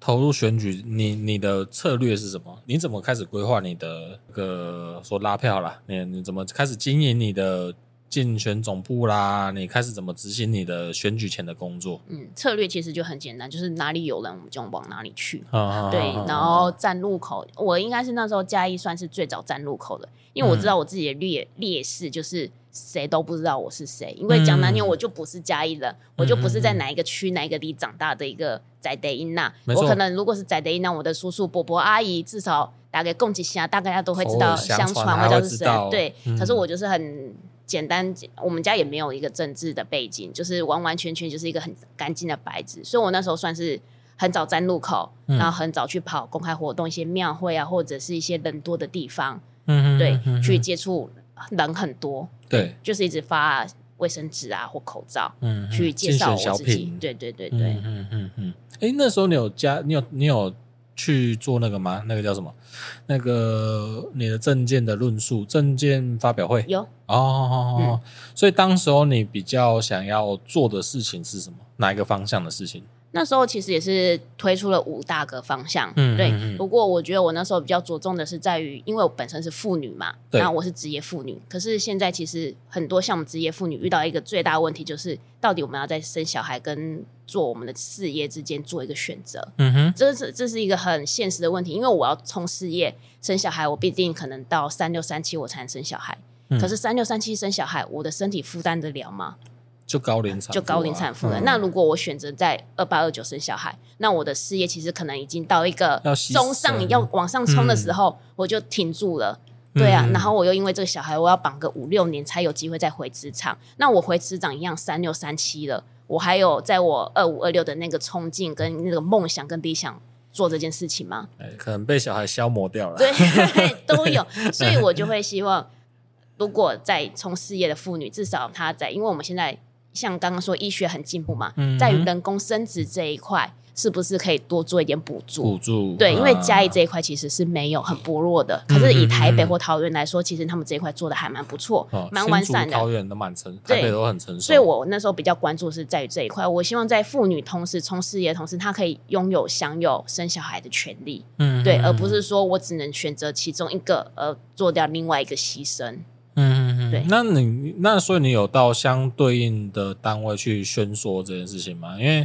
投入选举，你你的策略是什么？你怎么开始规划你的个说拉票啦？你你怎么开始经营你的竞选总部啦？你开始怎么执行你的选举前的工作？嗯，策略其实就很简单，就是哪里有人我们就往哪里去。啊、对，啊、然后站路口，我应该是那时候嘉义算是最早站路口的，因为我知道我自己的劣劣势就是。谁都不知道我是谁，因为讲难听，我就不是嘉义人，嗯、我就不是在哪一个区、哪一个里长大的一个在地囡仔。我可能如果是在地囡仔，我的叔叔、伯伯、阿姨，至少大概共几下，大概他都会知道相传，或者是谁。对，嗯、可是我就是很简单，我们家也没有一个政治的背景，就是完完全全就是一个很干净的白纸。所以我那时候算是很早站路口，嗯、然后很早去跑公开活动，一些庙会啊，或者是一些人多的地方，嗯，对，嗯、去接触。人很多，对，就是一直发卫生纸啊或口罩，嗯，去介绍我自己，对对对对，嗯嗯嗯，哎，那时候你有加，你有你有去做那个吗？那个叫什么？那个你的证件的论述、证件发表会？有。哦，所以当时候你比较想要做的事情是什么？哪一个方向的事情？那时候其实也是推出了五大个方向，嗯，对。不过我觉得我那时候比较着重的是在于，因为我本身是妇女嘛，对，然后我是职业妇女。可是现在其实很多像我们职业妇女遇到一个最大的问题，就是到底我们要在生小孩跟做我们的事业之间做一个选择。嗯哼，这是这是一个很现实的问题，因为我要冲事业生小孩，我必定可能到三六三七我才能生小孩。嗯，可是三六三七生小孩，我的身体负担得了吗？就高龄产、啊，就高龄产妇了。嗯、那如果我选择在二八二九生小孩，那我的事业其实可能已经到一个中上要往上冲的时候，嗯、我就停住了。对啊，嗯、然后我又因为这个小孩，我要绑个五六年才有机会再回职场。那我回职场一样三六三七了，我还有在我二五二六的那个冲劲跟那个梦想跟理想做这件事情吗？可能被小孩消磨掉了。对，都有，所以我就会希望，如果在冲事业的妇女，至少她在，因为我们现在。像刚刚说医学很进步嘛，嗯、在于人工生殖这一块，是不是可以多做一点补助？补助对，啊、因为嘉义这一块其实是没有很薄弱的，可是以台北或桃园来说，其实他们这一块做的还蛮不错，蛮、哦、完善的。桃园都蛮成，台北都很成熟。所以我那时候比较关注是在于这一块，我希望在妇女同时从事业同时，她可以拥有享有生小孩的权利，嗯哼，对，而不是说我只能选择其中一个而做掉另外一个牺牲。嗯，对，那你那所以你有到相对应的单位去宣说这件事情吗？因为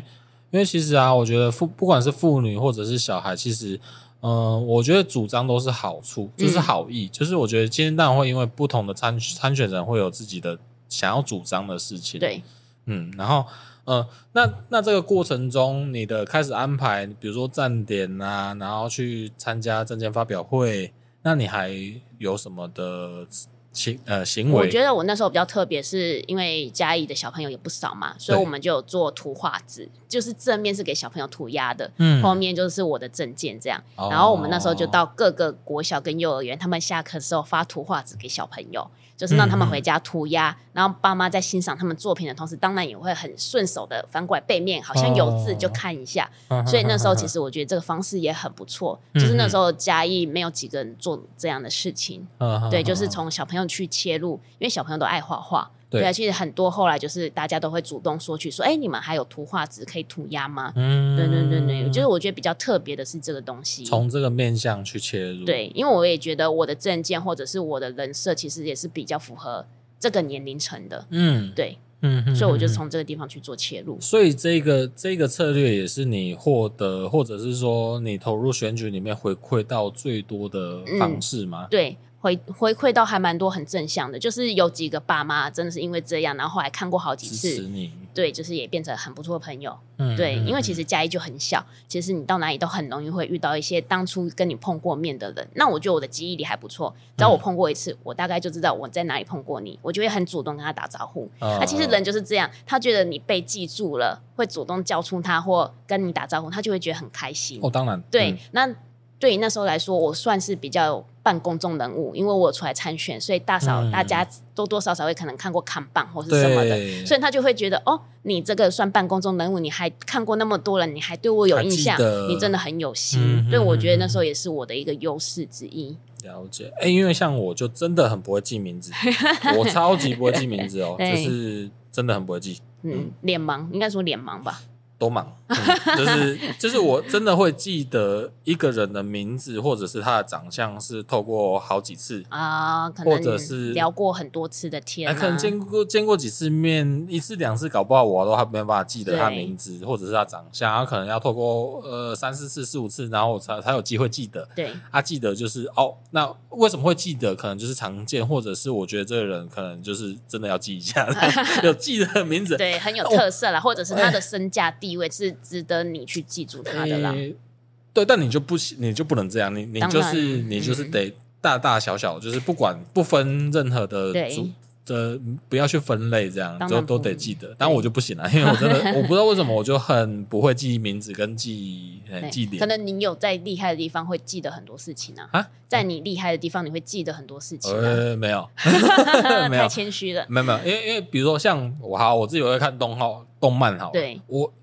因为其实啊，我觉得妇不管是妇女或者是小孩，其实嗯、呃，我觉得主张都是好处，就是好意，嗯、就是我觉得今天当然会因为不同的参参选人会有自己的想要主张的事情，对，嗯，然后呃，那那这个过程中，你的开始安排，比如说站点啊，然后去参加证件发表会，那你还有什么的？行呃行为，我觉得我那时候比较特别，是因为嘉义的小朋友也不少嘛，所以我们就有做图画纸，就是正面是给小朋友涂鸦的，嗯，后面就是我的证件这样。哦、然后我们那时候就到各个国小跟幼儿园，他们下课的时候发图画纸给小朋友。就是让他们回家涂鸦，嗯、然后爸妈在欣赏他们作品的同时，当然也会很顺手的翻过来背面，好像有字就看一下。哦、所以那时候其实我觉得这个方式也很不错。嗯、就是那时候嘉义没有几个人做这样的事情，嗯、对，就是从小朋友去切入，因为小朋友都爱画画。对啊，其实很多后来就是大家都会主动说去说，哎，你们还有图画纸可以涂鸦吗？嗯，对对对对，就是我觉得比较特别的是这个东西，从这个面向去切入。对，因为我也觉得我的证件或者是我的人设，其实也是比较符合这个年龄层的。嗯，对。嗯哼，所以我就从这个地方去做切入。所以这个这个策略也是你获得，或者是说你投入选举里面回馈到最多的方式吗？嗯、对。回回馈到还蛮多很正向的，就是有几个爸妈真的是因为这样，然后后来看过好几次，对，就是也变成很不错的朋友。嗯，对，因为其实嘉义就很小，其实你到哪里都很容易会遇到一些当初跟你碰过面的人。那我觉得我的记忆力还不错，只要我碰过一次，我大概就知道我在哪里碰过你，我就会很主动跟他打招呼。那其实人就是这样，他觉得你被记住了，会主动叫出他或跟你打招呼，他就会觉得很开心。哦，当然，对，那。对于那时候来说，我算是比较半公众人物，因为我出来参选，所以大嫂、嗯、大家多多少少会可能看过看棒或是什么的，所以他就会觉得哦，你这个算半公众人物，你还看过那么多人，你还对我有印象，你真的很有心。嗯、所以我觉得那时候也是我的一个优势之一。了解，哎，因为像我就真的很不会记名字，我超级不会记名字哦，就是真的很不会记。嗯，脸盲应该说脸盲吧。都忙，嗯、就是 就是我真的会记得一个人的名字，或者是他的长相，是透过好几次啊，或者是聊过很多次的天、啊，可能见过见过几次面，一次两次，搞不好我都还没办法记得他名字，或者是他长相，然后可能要透过呃三四次、四五次，然后我才才有机会记得。对，他、啊、记得就是哦，那为什么会记得？可能就是常见，或者是我觉得这个人可能就是真的要记一下，有记得名字，对，很有特色啦，哦、或者是他的身价地位是值得你去记住他的啦，欸、对，但你就不行，你就不能这样，你你就是你就是得大大小小，就是不管不分任何的组的，不要去分类，这样就都得记得。但我就不行了，因为我真的 我不知道为什么，我就很不会记名字跟记记点。可能你有在厉害的地方会记得很多事情啊，啊在你厉害的地方你会记得很多事情、啊。呃，没有，没有太谦虚了。没有没有，因为因为比如说像我好，我自己会看动画动漫好，对我。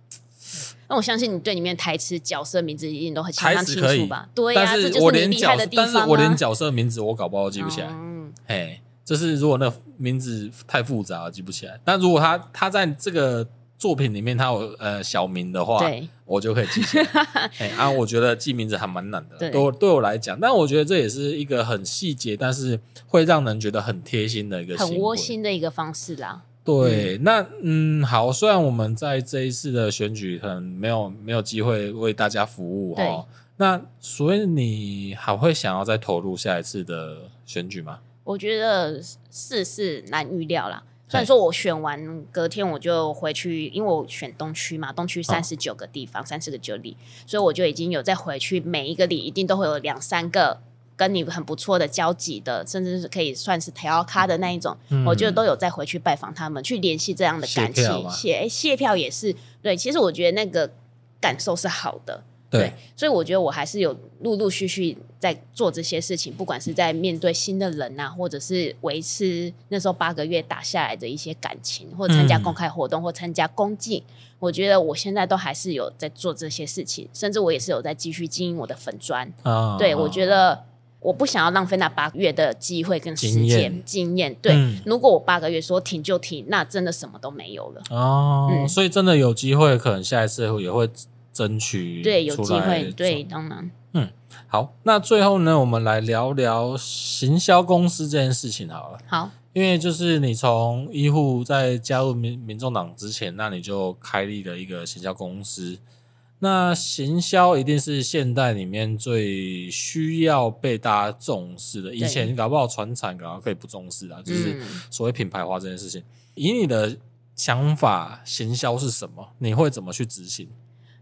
那我相信你对里面台词、角色名字一定都很相当清楚吧？对呀，这就是你厉害的地方。但是我连角色名字我搞不好记不起来。嗯，嘿，就是如果那名字太复杂，记不起来。但如果他他在这个作品里面他有呃小名的话，我就可以记起来。哎啊，我觉得记名字还蛮难的，对对我来讲。但我觉得这也是一个很细节，但是会让人觉得很贴心的一个、很窝心的一个方式啦。对，那嗯，好，虽然我们在这一次的选举可能没有没有机会为大家服务哈，那所以你还会想要再投入下一次的选举吗？我觉得事事难预料啦。虽然说我选完隔天我就回去，因为我选东区嘛，东区三十九个地方，三十个九里，所以我就已经有再回去，每一个里一定都会有两三个。跟你很不错的交集的，甚至是可以算是调咖的那一种，嗯、我觉得都有再回去拜访他们，去联系这样的感情。谢谢票也是对，其实我觉得那个感受是好的，对，对，所以我觉得我还是有陆陆续续在做这些事情，不管是在面对新的人啊，或者是维持那时候八个月打下来的一些感情，或者参加公开活动，嗯、或参加公祭，我觉得我现在都还是有在做这些事情，甚至我也是有在继续经营我的粉砖。啊，对，我觉得。我不想要浪费那八个月的机会跟时间经验，对。嗯、如果我八个月说停就停，那真的什么都没有了。哦，嗯、所以真的有机会，可能下一次也会争取。对，有机会，对，当然。嗯，好，那最后呢，我们来聊聊行销公司这件事情好了。好，因为就是你从医护在加入民民众党之前，那你就开立了一个行销公司。那行销一定是现代里面最需要被大家重视的。以前搞不好传产搞不好可以不重视啊，就是所谓品牌化这件事情。以你的想法，行销是什么？你会怎么去执行？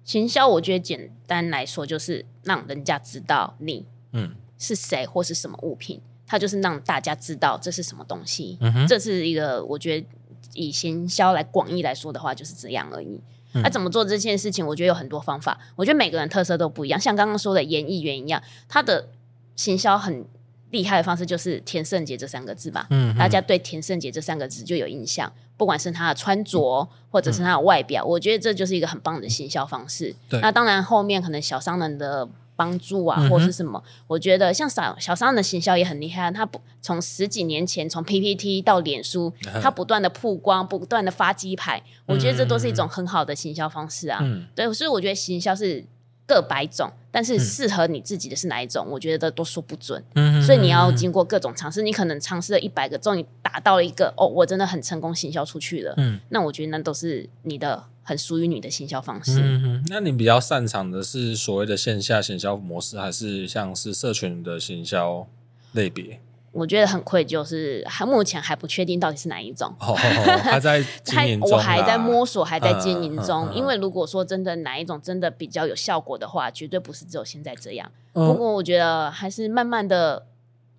行销，我觉得简单来说就是让人家知道你嗯是谁或是什么物品，它就是让大家知道这是什么东西。嗯，这是一个我觉得以行销来广义来说的话，就是这样而已。那、嗯啊、怎么做这件事情？我觉得有很多方法。我觉得每个人特色都不一样，像刚刚说的演艺员一样，他的行销很厉害的方式就是“田圣杰”这三个字吧。嗯，大家对“田圣杰”这三个字就有印象，不管是他的穿着或者是他的外表，嗯、我觉得这就是一个很棒的行销方式。对，那当然后面可能小商人的。帮助啊，或是什么？嗯、我觉得像小小商人的行销也很厉害。他不从十几年前从 PPT 到脸书，他不断的曝光，不断的发鸡排。我觉得这都是一种很好的行销方式啊。嗯、对，所以我觉得行销是各百种，但是适合你自己的是哪一种？嗯、我觉得都说不准。嗯，所以你要经过各种尝试，你可能尝试了一百个，终于达到了一个哦，我真的很成功行销出去了。嗯，那我觉得那都是你的很属于你的行销方式。嗯哼，那你比较擅长的是所谓的线下行销模式，还是像是社群的行销类别？我觉得很愧疚，是还目前还不确定到底是哪一种，哦、还在经营中，我还在摸索，还在经营中。嗯、因为如果说真的哪一种真的比较有效果的话，绝对不是只有现在这样。嗯、不过我觉得还是慢慢的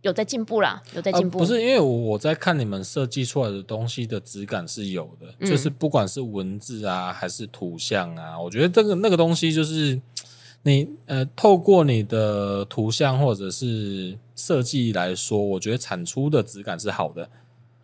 有在进步啦，有在进步。呃、不是因为我在看你们设计出来的东西的质感是有的，嗯、就是不管是文字啊还是图像啊，我觉得这个那个东西就是。你呃，透过你的图像或者是设计来说，我觉得产出的质感是好的。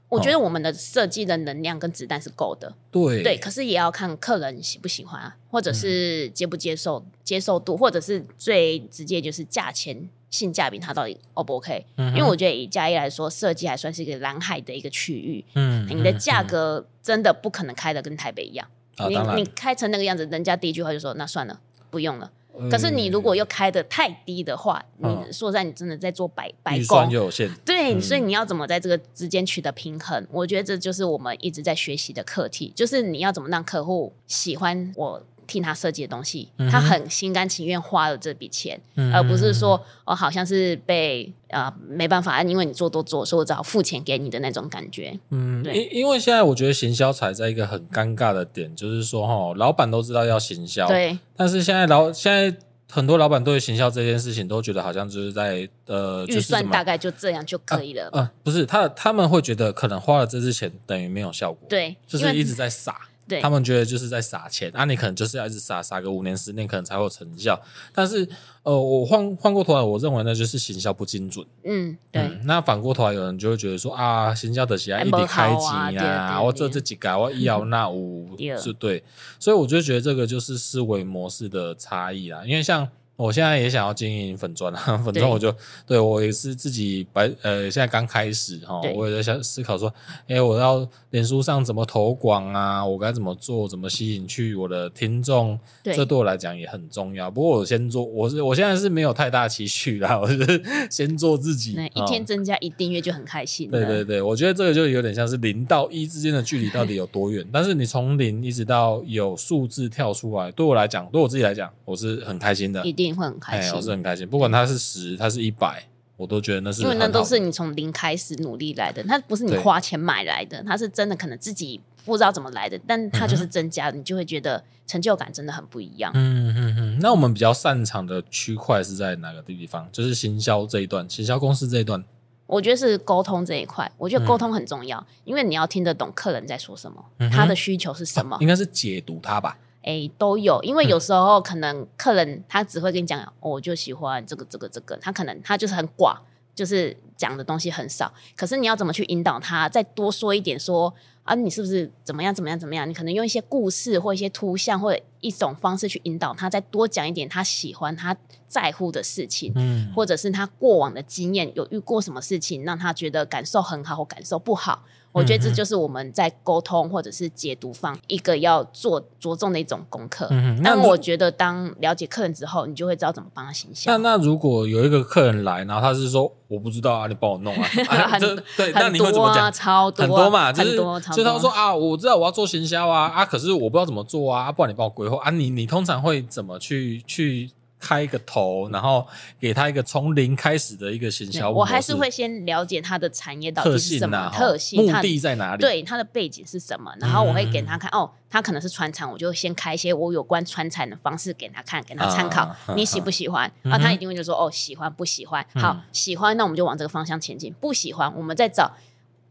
我觉得我们的设计的能量跟子弹是够的。对对，可是也要看客人喜不喜欢啊，或者是接不接受、嗯、接受度，或者是最直接就是价钱性价比，它到底 O 不 OK？、嗯、因为我觉得以嘉义来说，设计还算是一个蓝海的一个区域。嗯，你的价格真的不可能开的跟台北一样。嗯、你你开成那个样子，人家第一句话就说：“那算了，不用了。”可是你如果又开的太低的话，嗯、你说实在你真的在做白白工，预算又有限。对，嗯、所以你要怎么在这个之间取得平衡？我觉得这就是我们一直在学习的课题，就是你要怎么让客户喜欢我。替他设计的东西，他很心甘情愿花了这笔钱，嗯、而不是说哦，好像是被啊、呃、没办法，因为你做多做，所以我只好付钱给你的那种感觉。嗯，对，因因为现在我觉得行销踩在一个很尴尬的点，就是说哈，老板都知道要行销，对，但是现在老现在很多老板对行销这件事情都觉得好像就是在呃预算大概就这样就可以了。啊呃、不是他他们会觉得可能花了这支钱等于没有效果，对，就是一直在撒。对他们觉得就是在撒钱，那、啊、你可能就是要一直撒撒个五年十年，可能才会有成效。但是，呃，我换换过头来，我认为那就是行销不精准。嗯，对。嗯、那反过头来，有人就会觉得说啊，行销的起来一笔开机啊，我这这几个我一摇那五 是对。所以我就觉得这个就是思维模式的差异啦，因为像。我现在也想要经营粉砖啊，粉砖我就对，对我也是自己白呃，现在刚开始哈，我也在想思考说，哎、欸，我要脸书上怎么投广啊？我该怎么做？怎么吸引去我的听众？这对我来讲也很重要。不过我先做，我是我现在是没有太大期许啦，我是先做自己。一天增加一订阅就很开心。对对对，我觉得这个就有点像是零到一之间的距离到底有多远？但是你从零一直到有数字跳出来，对我来讲，对我自己来讲，我是很开心的。一定。会很开心，我是很开心。不管他是十，他是一百，我都觉得那是因为那都是你从零开始努力来的，他不是你花钱买来的，他是真的可能自己不知道怎么来的，但他就是增加的，你就会觉得成就感真的很不一样。嗯嗯嗯。那我们比较擅长的区块是在哪个地方？就是行销这一段，行销公司这一段，我觉得是沟通这一块。我觉得沟通很重要，因为你要听得懂客人在说什么，他的需求是什么，应该是解读他吧。哎，都有，因为有时候可能客人他只会跟你讲，哦，我就喜欢这个这个这个，他可能他就是很寡，就是讲的东西很少。可是你要怎么去引导他，再多说一点说，说啊，你是不是怎么样怎么样怎么样？你可能用一些故事或一些图像或者一种方式去引导他，再多讲一点他喜欢他在乎的事情，嗯，或者是他过往的经验有遇过什么事情让他觉得感受很好或感受不好。我觉得这就是我们在沟通或者是解读方一个要做着重的一种功课。嗯哼，那我觉得当了解客人之后，你就会知道怎么帮他形象。那那如果有一个客人来，然后他是说我不知道啊，你帮我弄啊，很对，那你会怎么讲？超多，很多嘛，就是就他说啊，我知道我要做行销啊啊，可是我不知道怎么做啊，不然你帮我规划啊。你你通常会怎么去去？开一个头，然后给他一个从零开始的一个行销。我还是会先了解他的产业到底是什么特性，目的在哪里？对，他的背景是什么？然后我会给他看，哦，他可能是川产，我就先开一些我有关川产的方式给他看，给他参考。你喜不喜欢？啊，他一定会就说，哦，喜欢不喜欢？好，喜欢，那我们就往这个方向前进。不喜欢，我们再找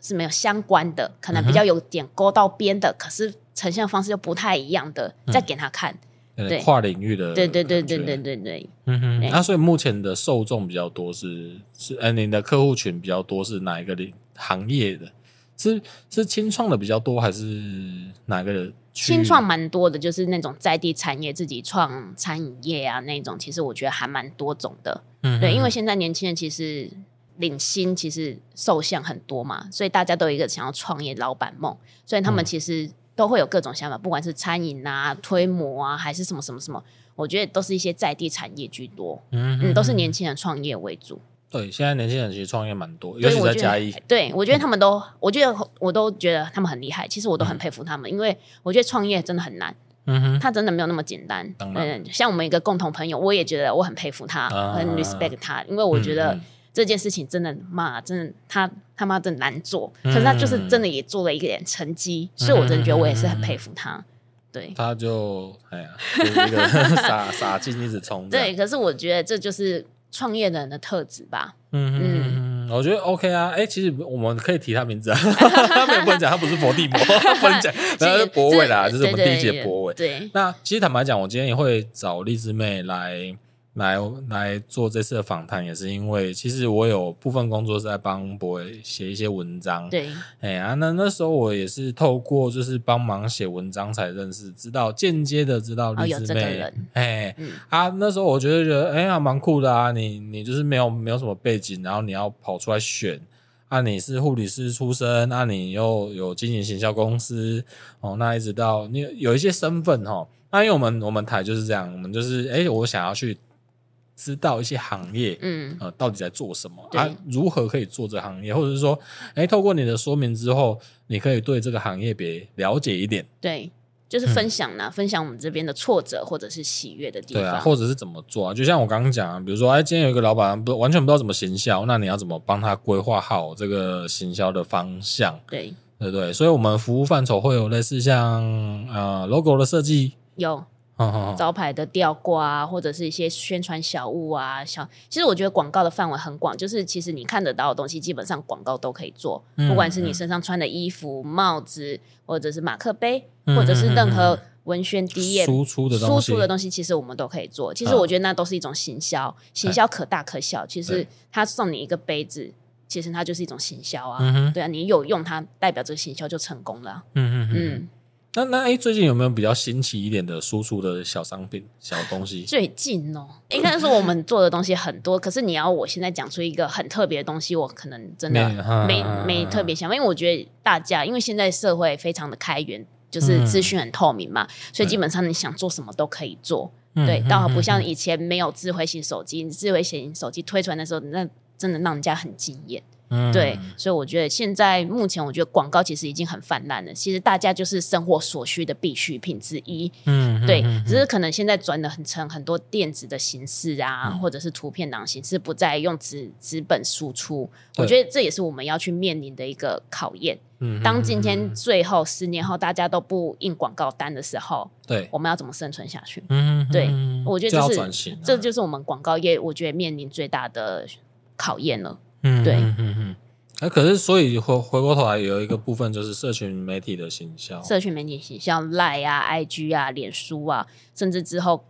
是没有相关的，可能比较有点勾到边的，可是呈现方式又不太一样的，再给他看。对跨领域的，对对对对对对对，嗯哼，那所以目前的受众比较多是是，呃，你的客户群比较多是哪一个领行业的？是是清创的比较多，还是哪个？青创蛮多的，就是那种在地产业自己创餐饮业啊，那种其实我觉得还蛮多种的。嗯，对，因为现在年轻人其实领薪其实受限很多嘛，所以大家都有一个想要创业老板梦，所以他们其实。都会有各种想法，不管是餐饮啊、推模啊，还是什么什么什么，我觉得都是一些在地产业居多，嗯嗯，都是年轻人创业为主。对，现在年轻人其实创业蛮多，尤其在嘉义。对，我觉得他们都，我觉得我都觉得他们很厉害。其实我都很佩服他们，嗯、因为我觉得创业真的很难。嗯哼，他真的没有那么简单。嗯，像我们一个共同朋友，我也觉得我很佩服他，啊、很 respect 他，因为我觉得这件事情真的妈，真的他他妈真的难做，可是他就是真的也做了一点成绩，嗯、所以我真的觉得我也是很佩服他。对，他就哎呀，就是、一个 傻傻劲一直冲。对，可是我觉得这就是。创业的人的特质吧，嗯嗯嗯，我觉得 OK 啊，哎，其实我们可以提他名字啊，他 没有不能讲他不是佛地魔，不能讲，他是博伟啦，就是我们第一届博伟。对，那其实坦白讲，我今天也会找荔枝妹来。来来做这次的访谈，也是因为其实我有部分工作是在帮博伟写一些文章。对，哎呀、啊，那那时候我也是透过就是帮忙写文章才认识，知道间接的知道荔枝妹。哎、哦欸嗯、啊，那时候我觉得觉得哎呀蛮酷的啊，你你就是没有没有什么背景，然后你要跑出来选啊，你是护理师出身，啊，你又有经营行销公司哦，那一直到你有一些身份哈，那因为我们我们台就是这样，我们就是哎、欸，我想要去。知道一些行业，嗯，呃，到底在做什么？对啊，如何可以做这行业？或者是说，哎，透过你的说明之后，你可以对这个行业别了解一点。对，就是分享呢，嗯、分享我们这边的挫折或者是喜悦的地方。对啊，或者是怎么做啊？就像我刚刚讲啊，比如说，哎，今天有一个老板不完全不知道怎么行销，那你要怎么帮他规划好这个行销的方向？对，对对。所以，我们服务范畴会有类似像呃 logo 的设计有。招牌的吊挂啊，或者是一些宣传小物啊，小其实我觉得广告的范围很广，就是其实你看得到的东西，基本上广告都可以做，嗯、不管是你身上穿的衣服、帽子，或者是马克杯，嗯、或者是任何文宣第一页输出的输出的东西，其实我们都可以做。其实我觉得那都是一种行销，行销可大可小。其实他送你一个杯子，其实它就是一种行销啊。嗯、对啊，你有用它，代表这个行销就成功了。嗯嗯嗯。那那哎，最近有没有比较新奇一点的输出的小商品、小东西？最近哦，应该说我们做的东西很多，可是你要我现在讲出一个很特别的东西，我可能真的没没，特别想，因为我觉得大家因为现在社会非常的开源，就是资讯很透明嘛，嗯、所以基本上你想做什么都可以做。嗯、对，倒不像以前没有智慧型手机，智慧型手机推出来的时候，那真的让人家很惊艳。嗯，对，所以我觉得现在目前，我觉得广告其实已经很泛滥了。其实大家就是生活所需的必需品之一。嗯，对，嗯、只是可能现在转的很成很多电子的形式啊，嗯、或者是图片档形式，不再用纸纸本输出。我觉得这也是我们要去面临的一个考验。嗯，当今天最后十年后大家都不印广告单的时候，对，我们要怎么生存下去？嗯，对，我觉得就是就这就是我们广告业，我觉得面临最大的考验了。嗯，对，嗯嗯嗯，可是所以回回过头来有一个部分就是社群媒体的行销，社群媒体行销，Line 啊、IG 啊、脸书啊，甚至之后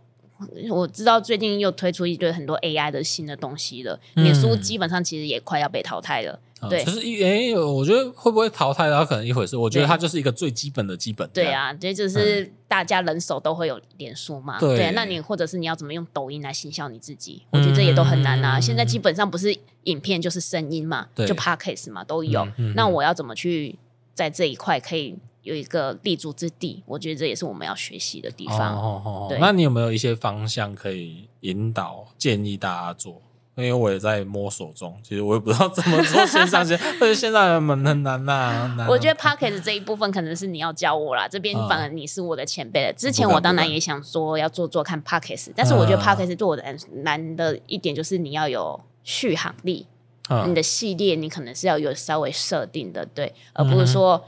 我知道最近又推出一堆很多 AI 的新的东西了，嗯、脸书基本上其实也快要被淘汰了。对，就是一哎，我觉得会不会淘汰它可能一回事。我觉得它就是一个最基本的基本。对啊，这就是大家人手都会有脸书嘛。对，那你或者是你要怎么用抖音来行销你自己？我觉得这也都很难啊。现在基本上不是影片就是声音嘛，就 Podcast 嘛都有。那我要怎么去在这一块可以有一个立足之地？我觉得这也是我们要学习的地方。哦哦，那你有没有一些方向可以引导建议大家做？因为我也在摸索中，其实我也不知道怎么做线上线，而且线上很很难呐、啊。我觉得 Podcast 这一部分可能是你要教我啦，这边反而你是我的前辈了。之前我当然也想说要做做看 Podcast，但是我觉得 Podcast 对我的难的一点就是你要有续航力，你的系列你可能是要有稍微设定的，对，而不是说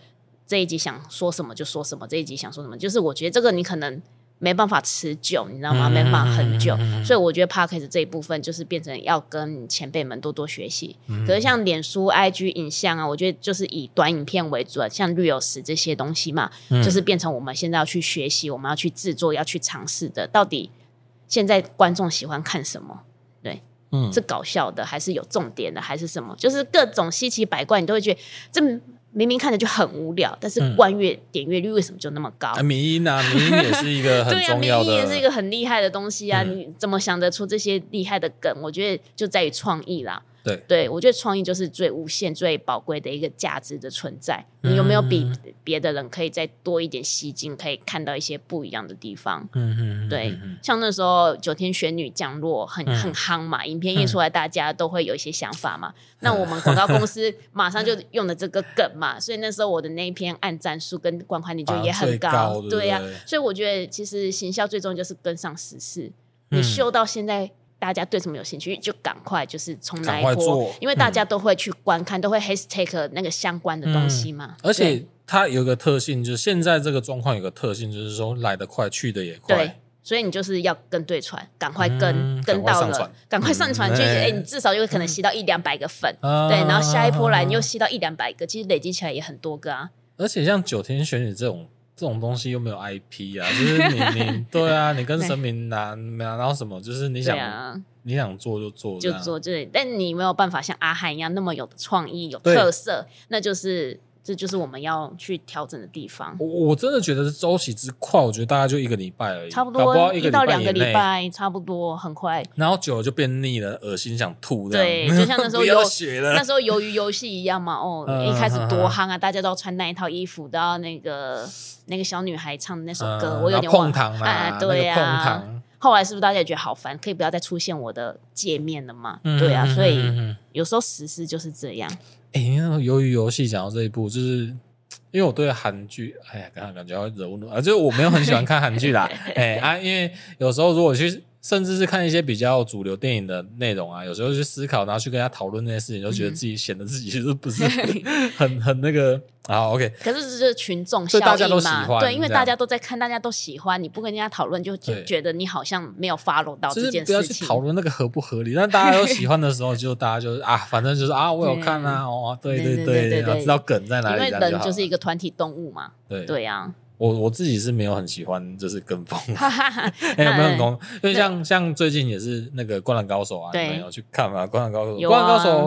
这一集想说什么就说什么，这一集想说什么，就是我觉得这个你可能。没办法持久，你知道吗？没办法很久，嗯、所以我觉得 Podcast 这一部分就是变成要跟前辈们多多学习。嗯、可是像脸书、IG 影像啊，我觉得就是以短影片为主，像 Reels 这些东西嘛，嗯、就是变成我们现在要去学习，我们要去制作、要去尝试的。到底现在观众喜欢看什么？对，嗯，是搞笑的，还是有重点的，还是什么？就是各种稀奇百怪，你都会觉得这。明明看着就很无聊，但是观阅点阅率为什么就那么高？迷因啊，迷音也是一个很重要的，对啊，迷音也是一个很厉害的东西啊！你怎么想得出这些厉害的梗？我觉得就在于创意啦。对，对我觉得创意就是最无限、最宝贵的一个价值的存在。你有没有比别的人可以再多一点吸睛，可以看到一些不一样的地方？嗯嗯，对。像那时候九天玄女降落很很夯嘛，影片一出来，大家都会有一些想法嘛。那我们广告公司马上就用了这个梗嘛，所以那时候我的那一篇按赞数跟观看率就也很高。对呀，所以我觉得其实行销最终就是跟上时事。你秀到现在，大家对什么有兴趣，就赶快就是从那一波，因为大家都会去观看，都会 hashtag 那个相关的东西嘛。而且它有个特性，就是现在这个状况有个特性，就是说来得快，去得也快。对，所以你就是要跟对船，赶快跟跟到了，赶快上船去。哎，你至少有可能吸到一两百个粉，对，然后下一波来你又吸到一两百个，其实累积起来也很多个啊。而且像九天玄女这种。这种东西又没有 IP 啊，就是你你 对。啊，你跟神明拿拿然后什么，就是你想、啊、你想做就做就做这，但你没有办法像阿汉一样那么有创意有特色，那就是。这就是我们要去调整的地方。我我真的觉得是周期之快，我觉得大概就一个礼拜而已，差不多一到两个礼拜，差不多很快。然后久了就变腻了，恶心想吐。对，就像那时候 游那时候鱿鱼游戏一样嘛。哦，一开始多夯啊，大家都要穿那一套衣服，都要那个那个小女孩唱的那首歌，我有点忘了。啊，对呀。后来是不是大家也觉得好烦？可以不要再出现我的界面了吗？对啊，所以有时候实施就是这样。哎，那个鱿鱼游戏讲到这一步，就是因为我对韩剧，哎呀，刚刚感觉要惹怒啊，就是我没有很喜欢看韩剧啦。哎啊，因为有时候如果去。甚至是看一些比较主流电影的内容啊，有时候去思考，然后去跟他讨论那些事情，就觉得自己显得自己其实不是 很很那个啊。OK，可是这是群众效应嘛？对，因为大家都在看，大家都喜欢，你不跟人家讨论，就就觉得你好像没有 follow 到这件事情。不要去讨论那个合不合理，但大家都喜欢的时候，就大家就是啊，反正就是啊，我有看啊，哦，对对对对，知道梗在哪里，因为人就是一个团体动物嘛。对对啊。我我自己是没有很喜欢，就是跟风，没，有没有很红？因为像像最近也是那个《灌篮高手》啊，没有去看嘛，《灌篮高手》。《灌篮高手》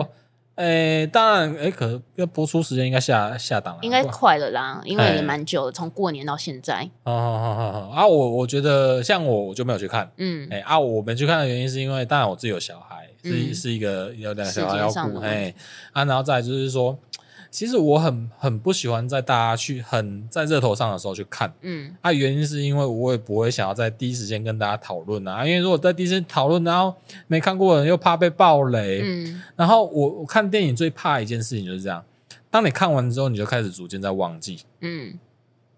哎，当然，诶，可能要播出时间应该下下档了，应该快了啦，因为也蛮久了，从过年到现在。哦哦哦啊，我我觉得像我我就没有去看，嗯，诶啊，我没去看的原因是因为，当然我自己有小孩，是是一个有两个小孩要顾，哎啊，然后再就是说。其实我很很不喜欢在大家去很在热头上的时候去看，嗯，啊，原因是因为我也不会想要在第一时间跟大家讨论啊，因为如果在第一时间讨论，然后没看过的人又怕被暴雷，嗯，然后我我看电影最怕一件事情就是这样，当你看完之后，你就开始逐渐在忘记，嗯。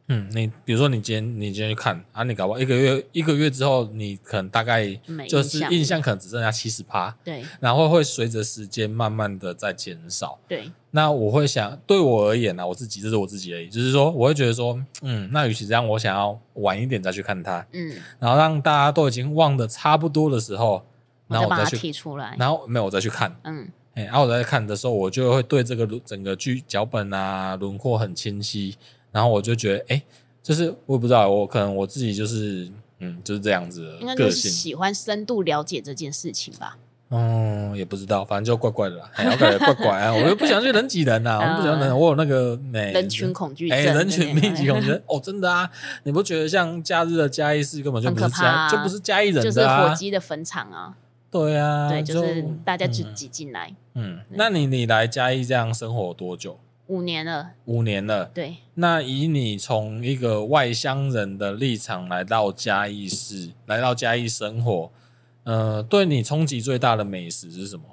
嗯，你比如说你今天你今天去看啊，你搞不好一个月一个月之后，你可能大概就是印象可能只剩下七十趴，对，然后会随着时间慢慢的在减少，对。那我会想，对我而言呢，我自己这是我自己而已，就是说我会觉得说，嗯，那与其这样，我想要晚一点再去看它，嗯，然后让大家都已经忘得差不多的时候，然后我再去提出来，然后没有我再去看，嗯，哎，然后我再看的时候，我就会对这个整个剧脚本啊轮廓很清晰。然后我就觉得，哎，就是我也不知道，我可能我自己就是，嗯，就是这样子的个性，应该就是喜欢深度了解这件事情吧。嗯，也不知道，反正就怪怪的啦，我感觉怪怪啊，我又不想去人挤人呐，我不想人，我有那个人群恐惧症，哎，人群密集恐惧症，哦，真的啊，你不觉得像假日的嘉义市根本就不是嘉，就不是嘉义人，就是火鸡的坟场啊。对啊，对，就是大家就挤进来。嗯，那你你来嘉义这样生活多久？五年了，五年了。对，那以你从一个外乡人的立场来到嘉义市，来到嘉义生活，呃，对你冲击最大的美食是什么？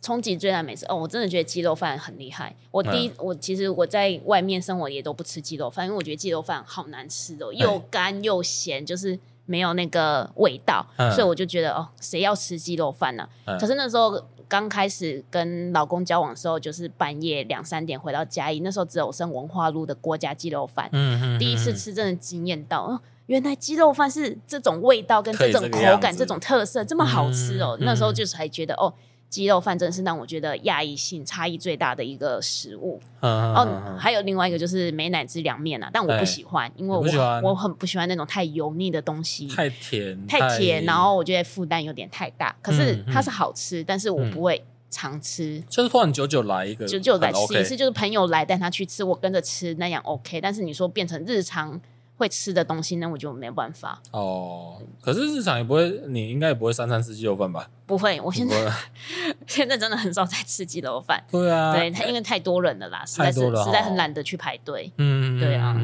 冲击最大的美食哦，我真的觉得鸡肉饭很厉害。我第一，嗯、我其实我在外面生活也都不吃鸡肉饭，因为我觉得鸡肉饭好难吃哦，又干又咸，就是没有那个味道，嗯、所以我就觉得哦，谁要吃鸡肉饭呢？啊？嗯、可是那时候。刚开始跟老公交往的时候，就是半夜两三点回到家里，那时候只有剩文化路的郭家鸡肉饭。嗯嗯，第一次吃真的惊艳到，哦，原来鸡肉饭是这种味道跟这种口感，这，这种特色这么好吃哦。嗯、那时候就是还觉得哦。鸡肉饭真的是让我觉得亚异性差异最大的一个食物。嗯、哦，还有另外一个就是美乃滋凉面啊，但我不喜欢，欸、因为我我很不喜欢那种太油腻的东西，太甜，太甜，然后我觉得负担有点太大。可是它是好吃，嗯、但是我不会常吃。嗯、就是突然久久来一个，久久来吃一次，就是朋友来带他去吃，我跟着吃那样 OK。但是你说变成日常。会吃的东西，那我就没有办法。哦，可是日常也不会，你应该也不会三餐吃鸡肉饭吧？不会，我现在 现在真的很少在吃鸡肉饭。对啊，对，因为太多人了啦，实在是实在很懒得去排队。嗯，对啊。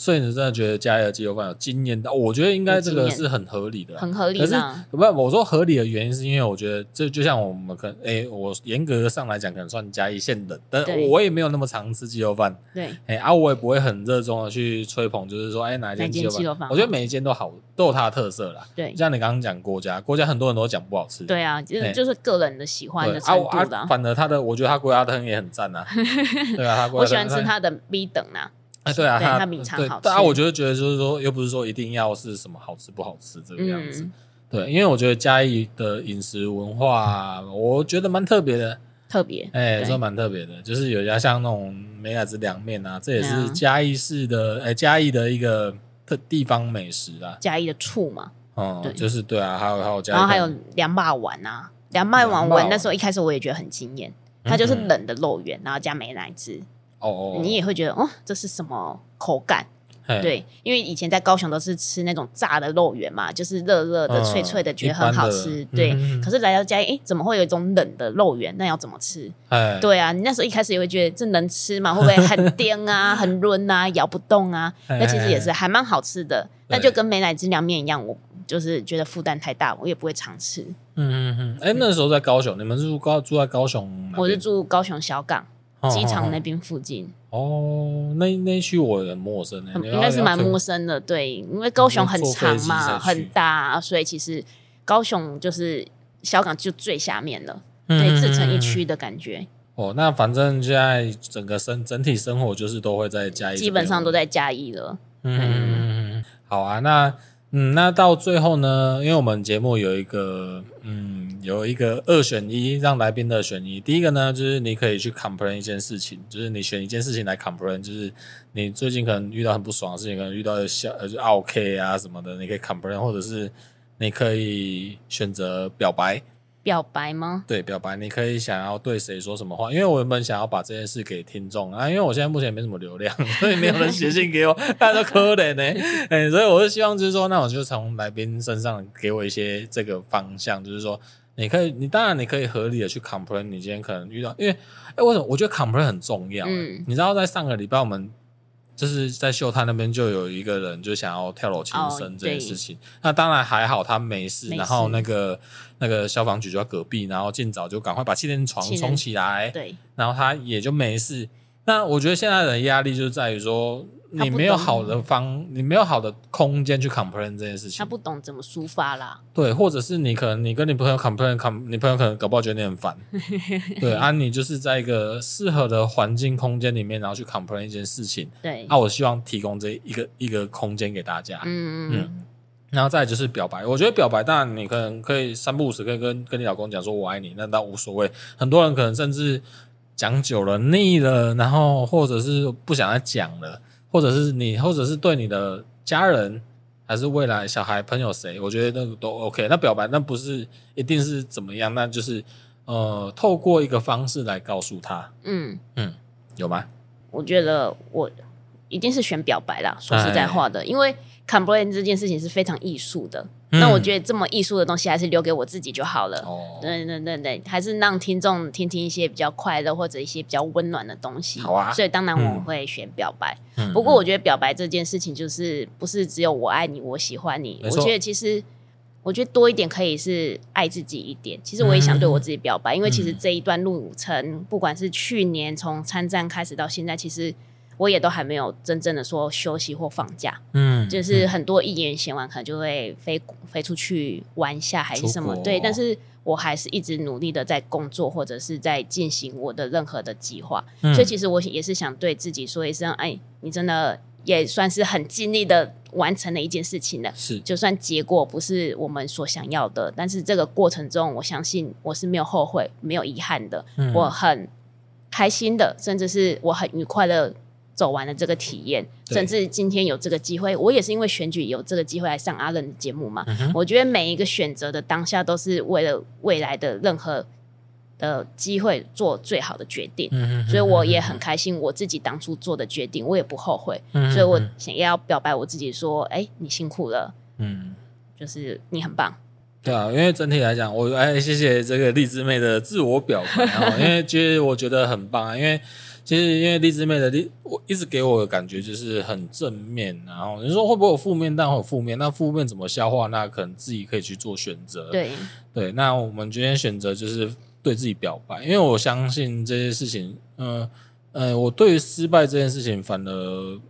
所以你真的觉得加一的鸡肉饭有惊艳到？我觉得应该这个是很合理的，很合理的。可是不，我说合理的原因是因为我觉得这就像我们可能，哎，我严格上来讲可能算嘉义县的，但我也没有那么常吃鸡肉饭。对，哎，啊，我也不会很热衷的去吹捧，就是说，哎，哪一间鸡肉饭？我觉得每一间都好，都有它的特色啦。对，像你刚刚讲郭家，郭家很多人都讲不好吃。对啊，就是就是个人的喜欢的程度的。反而他的，我觉得他郭家汤也很赞啊。对啊，他我喜欢吃他的 B 等啊。哎，对啊，对他名产好吃。啊，我觉得觉得就是说，又不是说一定要是什么好吃不好吃这个样子。对，因为我觉得嘉义的饮食文化，我觉得蛮特别的。特别，哎，说蛮特别的，就是有家像那种美乃滋凉面啊，这也是嘉义市的，哎，嘉义的一个特地方美食啊。嘉义的醋嘛，哦，就是对啊，还有还有嘉义，然后还有凉霸丸啊，凉霸丸我那时候一开始我也觉得很惊艳，它就是冷的肉圆，然后加美乃滋。哦哦，你也会觉得哦，这是什么口感？对，因为以前在高雄都是吃那种炸的肉圆嘛，就是热热的、脆脆的，觉得很好吃。对，可是来到家，哎，怎么会有一种冷的肉圆？那要怎么吃？对啊，你那时候一开始也会觉得这能吃吗？会不会很颠啊、很抡啊、咬不动啊？那其实也是还蛮好吃的。那就跟美乃滋凉面一样，我就是觉得负担太大，我也不会常吃。嗯嗯嗯。哎，那时候在高雄，你们是住高住在高雄？我是住高雄小港。机场那边附近哦，那那一区我很陌生呢，应该是蛮陌生的。对，因为高雄很长嘛，很大，所以其实高雄就是小港就最下面了，对，自成一区的感觉。哦，那反正现在整个生整体生活就是都会在嘉义，基本上都在嘉义了。嗯，好啊，那。嗯，那到最后呢？因为我们节目有一个，嗯，有一个二选一，让来宾的选一。第一个呢，就是你可以去 complain 一件事情，就是你选一件事情来 complain，就是你最近可能遇到很不爽的事情，可能遇到小呃就 OK 啊什么的，你可以 complain，或者是你可以选择表白。表白吗？对，表白，你可以想要对谁说什么话？因为我原本想要把这件事给听众啊，因为我现在目前没什么流量，所以没有人写信给我，大家都可怜呢。哎，所以我就希望就是说，那我就从来宾身上给我一些这个方向，就是说，你可以，你当然你可以合理的去 complain，你今天可能遇到，因为，哎，为什么？我觉得 complain 很重要。嗯，你知道，在上个礼拜我们。就是在秀泰那边就有一个人就想要跳楼轻生这件事情，哦、那当然还好他没事，没事然后那个那个消防局就在隔壁，然后尽早就赶快把气垫床冲起来，对，然后他也就没事。那我觉得现在的压力就在于说。你没有好的方，你没有好的空间去 complain 这件事情。他不懂怎么抒发啦。对，或者是你可能你跟你朋友 complain，com，你朋友可能搞不好觉得你很烦。对啊，你就是在一个适合的环境空间里面，然后去 complain 一件事情。对。啊，我希望提供这一个一个空间给大家。嗯嗯。然后再就是表白，我觉得表白当然你可能可以三不五时可以跟跟你老公讲说我爱你，那倒无所谓。很多人可能甚至讲久了腻了，然后或者是不想再讲了。或者是你，或者是对你的家人，还是未来小孩、朋友谁，我觉得那个都 OK。那表白那不是一定是怎么样，那就是呃，透过一个方式来告诉他。嗯嗯，有吗？我觉得我一定是选表白啦。说实在话的，哎、因为 complain 这件事情是非常艺术的。那我觉得这么艺术的东西还是留给我自己就好了。哦，对对对对，还是让听众听听一些比较快乐或者一些比较温暖的东西。好啊，所以当然我会选表白。嗯，不过我觉得表白这件事情就是不是只有我爱你，我喜欢你。我觉得其实我觉得多一点可以是爱自己一点。其实我也想对我自己表白，因为其实这一段路程，不管是去年从参战开始到现在，其实。我也都还没有真正的说休息或放假，嗯，就是很多艺人写完可能就会飞飞出去玩一下还是什么，对，但是我还是一直努力的在工作或者是在进行我的任何的计划，嗯，所以其实我也是想对自己说一声，哎，你真的也算是很尽力的完成了一件事情了，是，就算结果不是我们所想要的，但是这个过程中，我相信我是没有后悔、没有遗憾的，嗯，我很开心的，甚至是我很愉快的。走完了这个体验，甚至今天有这个机会，我也是因为选举有这个机会来上阿伦的节目嘛。嗯、我觉得每一个选择的当下，都是为了未来的任何的机会做最好的决定，所以我也很开心我自己当初做的决定，我也不后悔，所以我想要表白我自己说，哎，你辛苦了，嗯，就是你很棒，对啊，因为整体来讲，我哎谢谢这个荔枝妹的自我表白啊，因为其实我觉得很棒啊，因为其实因为荔枝妹的荔，我一直给我的感觉就是很正面，然后你说会不会有负面？但会有负面，那负面怎么消化？那可能自己可以去做选择，对对，那我们今天选择就是。对自己表白，因为我相信这些事情，嗯、呃，呃，我对于失败这件事情反而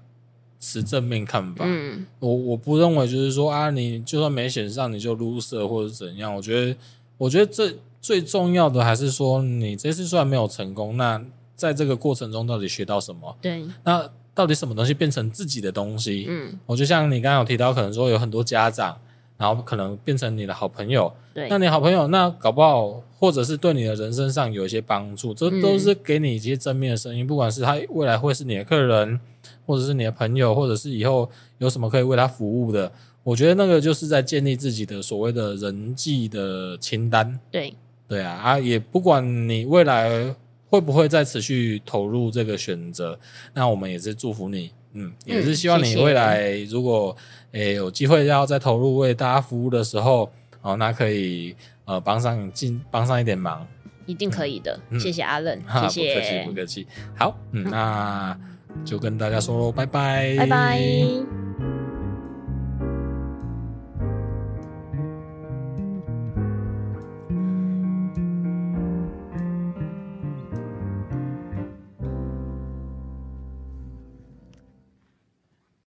持正面看法。嗯，我我不认为就是说啊，你就算没选上，你就 loser 或者怎样。我觉得，我觉得这最重要的还是说，你这次虽然没有成功，那在这个过程中到底学到什么？对，那到底什么东西变成自己的东西？嗯，我就像你刚刚有提到，可能说有很多家长。然后可能变成你的好朋友，对，那你好朋友，那搞不好或者是对你的人生上有一些帮助，这都是给你一些正面的声音。嗯、不管是他未来会是你的客人，或者是你的朋友，或者是以后有什么可以为他服务的，我觉得那个就是在建立自己的所谓的人际的清单。对，对啊，啊，也不管你未来会不会再持续投入这个选择，那我们也是祝福你。嗯，也是希望你未来如果诶、欸、有机会要再投入为大家服务的时候，哦，那可以呃帮上尽帮上一点忙，一定可以的。嗯、谢谢阿任，哈谢谢，不客气不客气。好，嗯，那就跟大家说喽，拜拜，拜拜。